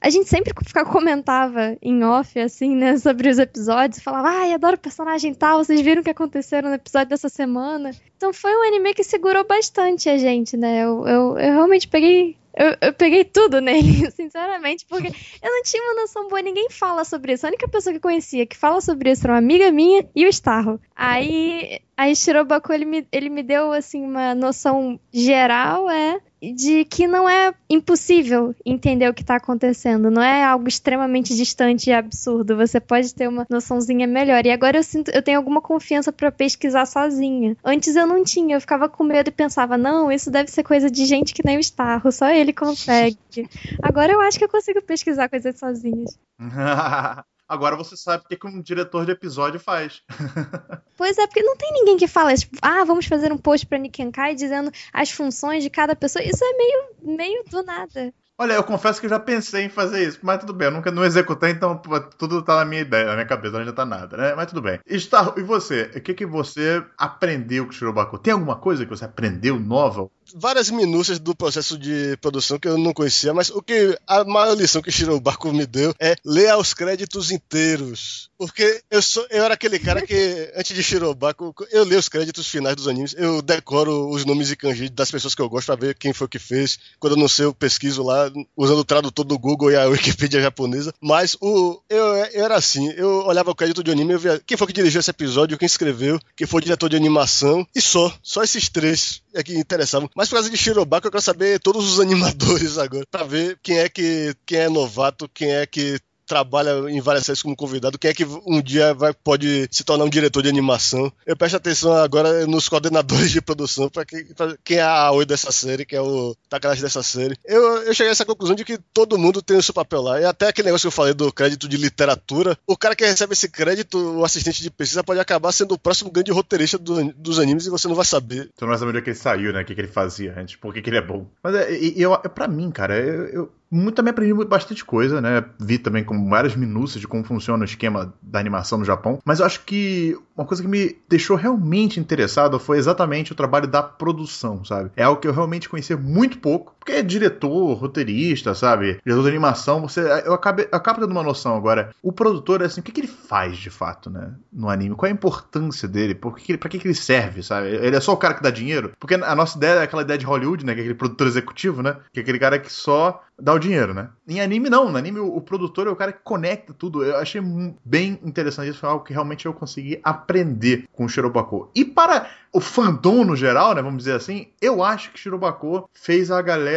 a gente sempre comentava em off, assim, né, sobre os episódios, falava, ai, adoro o personagem tal, vocês viram o que aconteceu no episódio dessa semana. Então foi um anime que segurou bastante a gente, né? Eu, eu, eu realmente peguei. Eu, eu, peguei tudo nele, sinceramente, porque eu não tinha uma noção boa, ninguém fala sobre isso. A única pessoa que eu conhecia que fala sobre isso era uma amiga minha e o Starro. Aí, aí Shirobaku, ele me, ele me deu, assim, uma noção geral, é, de que não é impossível entender o que está acontecendo, não é algo extremamente distante e absurdo. Você pode ter uma noçãozinha melhor. E agora eu sinto, eu tenho alguma confiança para pesquisar sozinha. Antes eu não tinha, eu ficava com medo e pensava, não, isso deve ser coisa de gente que nem o Starro, só ele consegue. agora eu acho que eu consigo pesquisar coisas sozinhas. Agora você sabe o que, que um diretor de episódio faz. pois é, porque não tem ninguém que fala, tipo, ah, vamos fazer um post pra Nikenkai dizendo as funções de cada pessoa. Isso é meio, meio do nada. Olha, eu confesso que eu já pensei em fazer isso, mas tudo bem, eu nunca não executei, então tudo tá na minha ideia, na minha cabeça, não adianta nada, né? Mas tudo bem. Star, e você? O que, que você aprendeu com o Shirobaku? Tem alguma coisa que você aprendeu nova? Várias minúcias do processo de produção que eu não conhecia, mas o que a maior lição que Shirobaku me deu é ler os créditos inteiros. Porque eu sou eu era aquele cara que, antes de Shirobaku, eu leio os créditos finais dos animes, eu decoro os nomes e kanji das pessoas que eu gosto pra ver quem foi que fez. Quando eu não sei, eu pesquiso lá, usando o tradutor do Google e a Wikipedia japonesa. Mas o eu, eu era assim, eu olhava o crédito de anime, eu via quem foi que dirigiu esse episódio, quem escreveu, quem foi o diretor de animação, e só. Só esses três é que interessavam. Mas por causa de Shirobako, eu quero saber todos os animadores agora, pra ver quem é que quem é novato, quem é que trabalha em várias séries como convidado, quem é que um dia vai, pode se tornar um diretor de animação. Eu presto atenção agora nos coordenadores de produção, para que, quem é a Aoi dessa série, que é o Takahashi dessa série. Eu, eu cheguei a essa conclusão de que todo mundo tem o seu papel lá. E até aquele negócio que eu falei do crédito de literatura, o cara que recebe esse crédito, o assistente de pesquisa, pode acabar sendo o próximo grande roteirista do, dos animes e você não vai saber. Você não vai saber onde é que ele saiu, né? O que, que ele fazia antes, por que, que ele é bom. Mas é, eu, pra mim, cara, eu, eu muito, também aprendi bastante coisa, né? Vi também com várias minúcias de como funciona o esquema da animação no Japão. Mas eu acho que uma coisa que me deixou realmente interessado foi exatamente o trabalho da produção, sabe? É algo que eu realmente conhecia muito pouco, é diretor, roteirista, sabe? Diretor de animação, você. Eu acabo, eu acabo tendo uma noção agora. O produtor, assim, o que, que ele faz de fato, né? No anime? Qual é a importância dele? Por que, pra que, que ele serve, sabe? Ele é só o cara que dá dinheiro? Porque a nossa ideia é aquela ideia de Hollywood, né? Que é aquele produtor executivo, né? Que é aquele cara que só dá o dinheiro, né? Em anime, não. No anime, o, o, produtor é o cara que conecta tudo. Eu achei bem interessante. Isso foi algo que realmente eu consegui aprender com o Shirobako. E para o fandom no geral, né? Vamos dizer assim, eu acho que Shirobako fez a galera.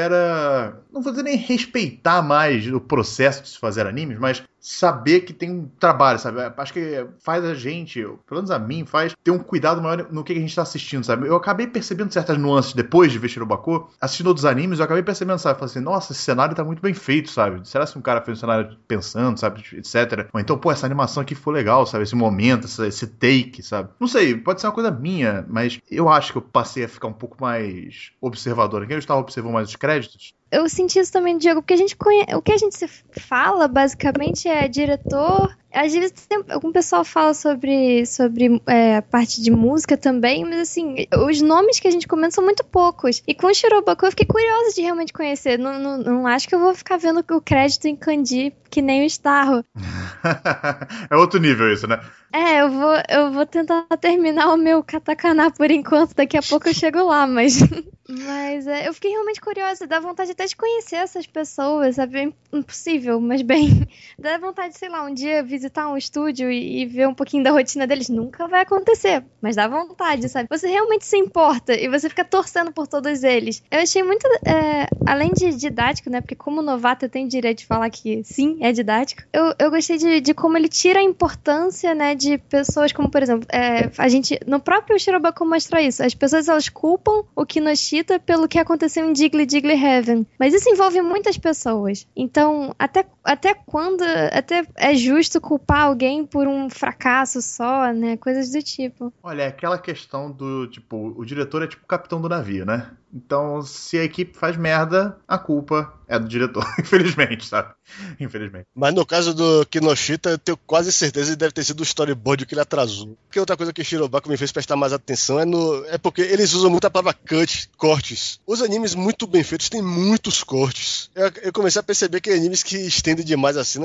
Não vou dizer nem respeitar mais o processo de se fazer animes, mas saber que tem um trabalho, sabe? Acho que faz a gente, pelo menos a mim, faz ter um cuidado maior no que a gente tá assistindo, sabe? Eu acabei percebendo certas nuances depois de ver Shirobako, assistindo outros animes, eu acabei percebendo, sabe? Falei assim, nossa, esse cenário tá muito bem feito, sabe? Será que um cara fez um cenário pensando, sabe? Etc. Ou então, pô, essa animação aqui foi legal, sabe? Esse momento, esse take, sabe? Não sei, pode ser uma coisa minha, mas eu acho que eu passei a ficar um pouco mais observador. Aqui eu estava observando mais os créditos eu senti isso também, Diego, porque a gente conhe... o que a gente fala basicamente é diretor. Às vezes tem... algum pessoal fala sobre, sobre é, a parte de música também, mas assim, os nomes que a gente comenta são muito poucos. E com o Shirobaku eu fiquei curiosa de realmente conhecer. Não, não, não acho que eu vou ficar vendo o crédito em kanji que nem o Starro. é outro nível isso, né? É, eu vou, eu vou tentar terminar o meu katakana por enquanto, daqui a pouco eu chego lá, mas. Mas é, eu fiquei realmente curiosa, dá vontade até de conhecer essas pessoas, sabe? É impossível, mas bem, dá vontade, sei lá, um dia visitar um estúdio e, e, ver um pouquinho da rotina deles. Nunca vai acontecer, mas dá vontade, sabe? Você realmente se importa e você fica torcendo por todos eles. Eu achei muito, é, além de didático, né? Porque como novato eu tenho direito de falar que sim, é didático. Eu, eu gostei de, de como ele tira a importância, né? De pessoas como, por exemplo, é, a gente, no próprio Shirobako mostra isso. As pessoas elas culpam o nos pelo que aconteceu em Digley Digley Heaven. Mas isso envolve muitas pessoas. Então, até, até quando até é justo culpar alguém por um fracasso só, né? Coisas do tipo. Olha, é aquela questão do, tipo, o diretor é tipo o capitão do navio, né? Então, se a equipe faz merda, a culpa é do diretor, infelizmente, sabe? Infelizmente. Mas no caso do Kinoshita, eu tenho quase certeza que deve ter sido o storyboard que ele atrasou. Porque outra coisa que Shirobako me fez prestar mais atenção é no é porque eles usam muito a palavra cut, cortes. Os animes muito bem feitos têm muitos cortes. Eu, eu comecei a perceber que animes que estendem demais assim,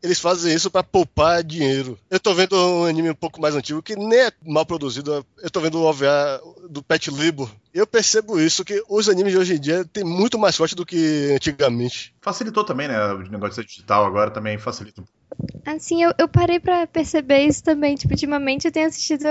eles fazem isso para poupar dinheiro. Eu tô vendo um anime um pouco mais antigo que nem é mal produzido. Eu tô vendo o OVA do Pet Libor. Eu percebo isso que os animes de hoje em dia têm muito mais corte do que antigamente. Facilitou também, né? O negócio digital agora também facilita um pouco. Assim, eu, eu parei para perceber isso também. Tipo, ultimamente eu tenho assistido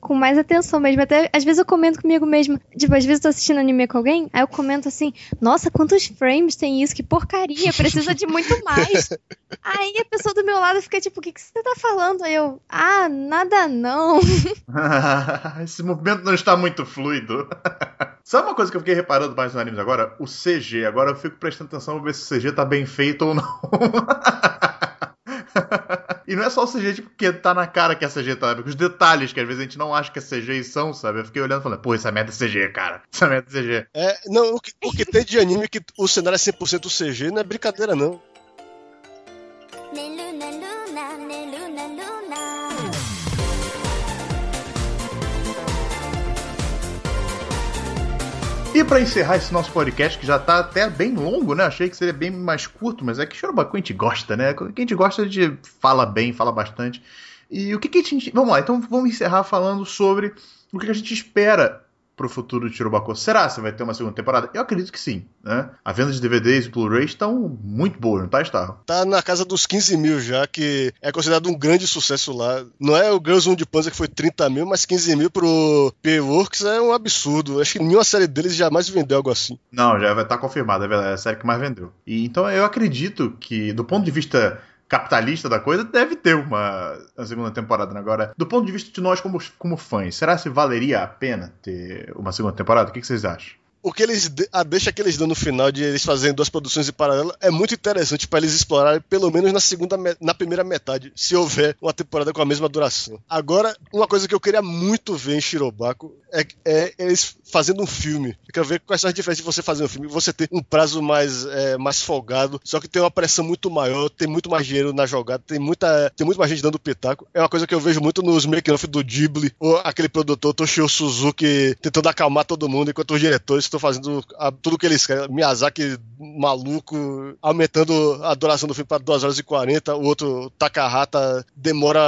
com mais atenção mesmo. Até às vezes eu comento comigo mesmo. Tipo, às vezes eu tô assistindo anime com alguém, aí eu comento assim: Nossa, quantos frames tem isso? Que porcaria, precisa de muito mais. aí a pessoa do meu lado fica tipo: O que, que você tá falando? Aí eu: Ah, nada não. Esse movimento não está muito fluido. Sabe uma coisa que eu fiquei reparando mais nos animes agora? O CG. Agora eu fico prestando atenção pra ver se o CG tá bem feito ou não. E não é só o CG, tipo, porque tá na cara que é CG, tá? Porque os detalhes que às vezes a gente não acha que é CG e são, sabe? Eu fiquei olhando e falando, pô, essa merda é CG, cara. Essa merda é CG. É, não, o que, o que tem de anime que o cenário é 100% CG não é brincadeira, não. E para encerrar esse nosso podcast, que já tá até bem longo, né? Achei que seria bem mais curto, mas é que Shorobaku a gente gosta, né? Quem a gente gosta, gente fala bem, fala bastante. E o que, que a gente. Vamos lá, então vamos encerrar falando sobre o que a gente espera pro futuro de Chirobacô. Será que vai ter uma segunda temporada? Eu acredito que sim, né? A venda de DVDs e Blu-rays estão muito boas, não tá, Star? Tá na casa dos 15 mil já, que é considerado um grande sucesso lá. Não é o Girls 1 de Panzer que foi 30 mil, mas 15 mil pro P-Works é um absurdo. Acho que nenhuma série deles jamais vendeu algo assim. Não, já vai estar tá confirmado, é é a série que mais vendeu. E então eu acredito que, do ponto de vista capitalista da coisa, deve ter uma, uma segunda temporada. Né? Agora, do ponto de vista de nós como, como fãs, será se valeria a pena ter uma segunda temporada? O que, que vocês acham? O que eles a deixa que eles dão no final de eles fazerem duas produções em paralelo é muito interessante para eles explorarem pelo menos na segunda na primeira metade, se houver uma temporada com a mesma duração. Agora, uma coisa que eu queria muito ver em Shirobako é, é eles fazendo um filme. Eu quero ver quais são as diferenças de você fazer um filme. Você ter um prazo mais, é, mais folgado, só que tem uma pressão muito maior, tem muito mais dinheiro na jogada, tem muita tem muito mais gente dando pitaco. É uma coisa que eu vejo muito nos make-off do Ghibli, ou aquele produtor Toshio Suzuki tentando acalmar todo mundo enquanto os diretores estão fazendo a, tudo que eles querem. Miyazaki maluco, aumentando a duração do filme para 2 horas e 40. O outro, Takahata, demora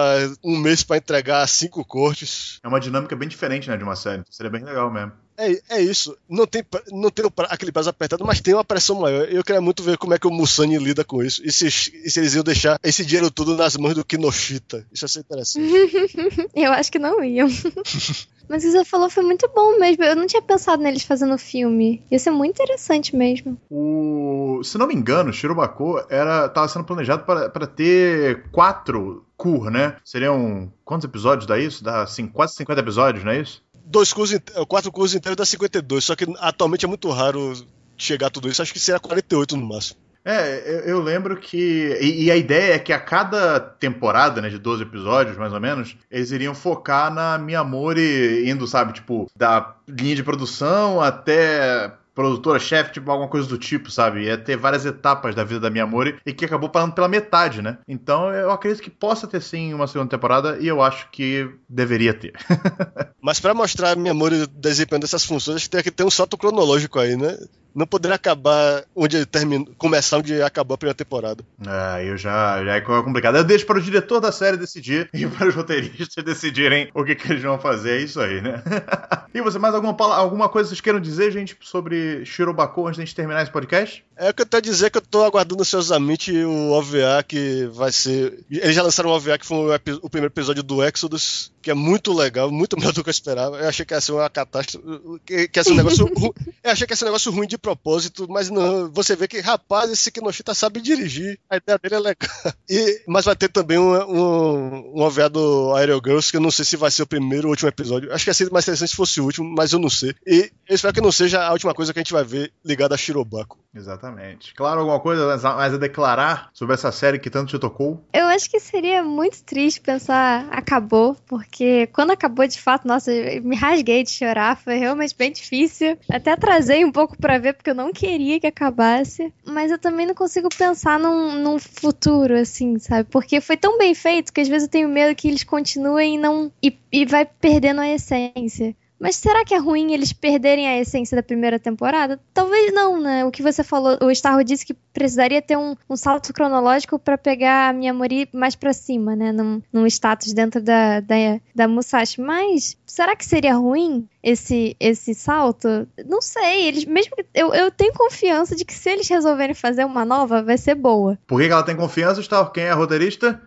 um mês para entregar cinco cortes. É uma dinâmica bem diferente, né, de uma série. Seria bem legal mesmo. É, é isso. Não tem, não tem aquele prazo apertado, mas tem uma pressão maior. Eu queria muito ver como é que o Musani lida com isso. E se, e se eles iam deixar esse dinheiro todo nas mãos do Kinoshita. Isso ia ser interessante. Eu acho que não iam. Mas o que você falou foi muito bom mesmo. Eu não tinha pensado neles fazendo filme. Ia ser muito interessante mesmo. O... Se não me engano, Shirobako era tava sendo planejado para ter quatro cur, né? Seriam quantos episódios dá isso? Dá assim, quase 50 episódios, não é isso? Dois cursos, quatro cursos inteiros dá 52, só que atualmente é muito raro chegar a tudo isso. Acho que seria 48 no máximo. É, eu, eu lembro que. E, e, a ideia é que a cada temporada, né, de 12 episódios, mais ou menos, eles iriam focar na Miyamori indo, sabe, tipo, da linha de produção até produtora-chefe, tipo, alguma coisa do tipo, sabe? Ia ter várias etapas da vida da Miyamori e que acabou parando pela metade, né? Então eu acredito que possa ter sim uma segunda temporada e eu acho que deveria ter. Mas para mostrar a Miyamori desempenhando essas funções, tem que ter um salto cronológico aí, né? Não poderia acabar onde termina, começar onde acabou a primeira temporada. É, eu já, já é complicado. Eu deixo para o diretor da série decidir e para os roteiristas decidirem o que, que eles vão fazer. É isso aí, né? e você, mais alguma, alguma coisa que vocês queiram dizer, gente, sobre Shirobako antes de gente terminar esse podcast? É o que eu tenho a dizer que eu tô aguardando ansiosamente o OVA que vai ser. Eles já lançaram um OVA que foi o primeiro episódio do Exodus, que é muito legal, muito melhor do que eu esperava. Eu achei que ia ser uma catástrofe. Que, que ia ser um negócio. eu achei que ia ser um negócio ruim de propósito, mas não. Você vê que, rapaz, esse Kinoshita sabe dirigir. A ideia dele é legal. E, mas vai ter também um, um, um OVA do Aerial Girls, que eu não sei se vai ser o primeiro ou último episódio. Acho que ia ser mais interessante se fosse o último, mas eu não sei. E eu espero que não seja a última coisa que a gente vai ver ligada a Shirobako. Exatamente. Claro, alguma coisa mais a declarar sobre essa série que tanto te tocou? Eu acho que seria muito triste pensar acabou, porque quando acabou de fato, nossa, me rasguei de chorar, foi realmente bem difícil. Até atrasei um pouco para ver porque eu não queria que acabasse, mas eu também não consigo pensar num, num futuro assim, sabe? Porque foi tão bem feito que às vezes eu tenho medo que eles continuem e não e, e vai perdendo a essência. Mas será que é ruim eles perderem a essência da primeira temporada? Talvez não, né? O que você falou, o Starro disse que precisaria ter um, um salto cronológico para pegar a Miyamori mais para cima, né? Num, num status dentro da, da, da Musashi. Mas será que seria ruim esse, esse salto? Não sei. Eles, mesmo eu, eu tenho confiança de que se eles resolverem fazer uma nova, vai ser boa. Por que ela tem confiança, Starro? Quem é roteirista?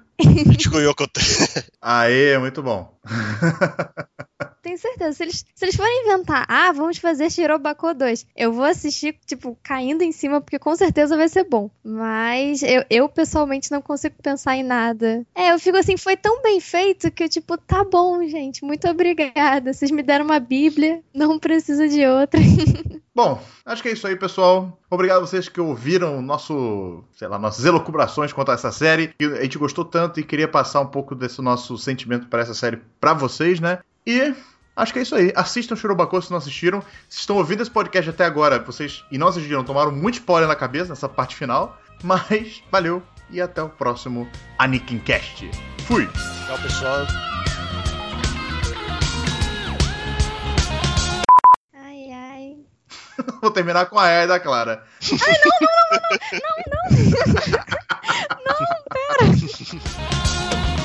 Aê, muito bom. Tenho certeza. Se eles, se eles forem inventar, ah, vamos fazer Shirobako 2, eu vou assistir, tipo, caindo em cima, porque com certeza vai ser bom. Mas eu, eu pessoalmente não consigo pensar em nada. É, eu fico assim, foi tão bem feito que eu, tipo, tá bom, gente, muito obrigada. Vocês me deram uma Bíblia, não preciso de outra. Bom, acho que é isso aí, pessoal. Obrigado a vocês que ouviram nosso, sei lá, nossas elucubrações quanto a essa série. A gente gostou tanto e queria passar um pouco desse nosso sentimento para essa série para vocês, né? E Acho que é isso aí. Assistam Churubacô se não assistiram. Se estão ouvindo esse podcast até agora, vocês e não assistiram, tomaram muito spoiler na cabeça nessa parte final. Mas valeu e até o próximo Anikincast. Fui! Tchau, pessoal. Ai, ai. Vou terminar com a E da Clara. Ai, não, não, não, não, não, não. não, pera.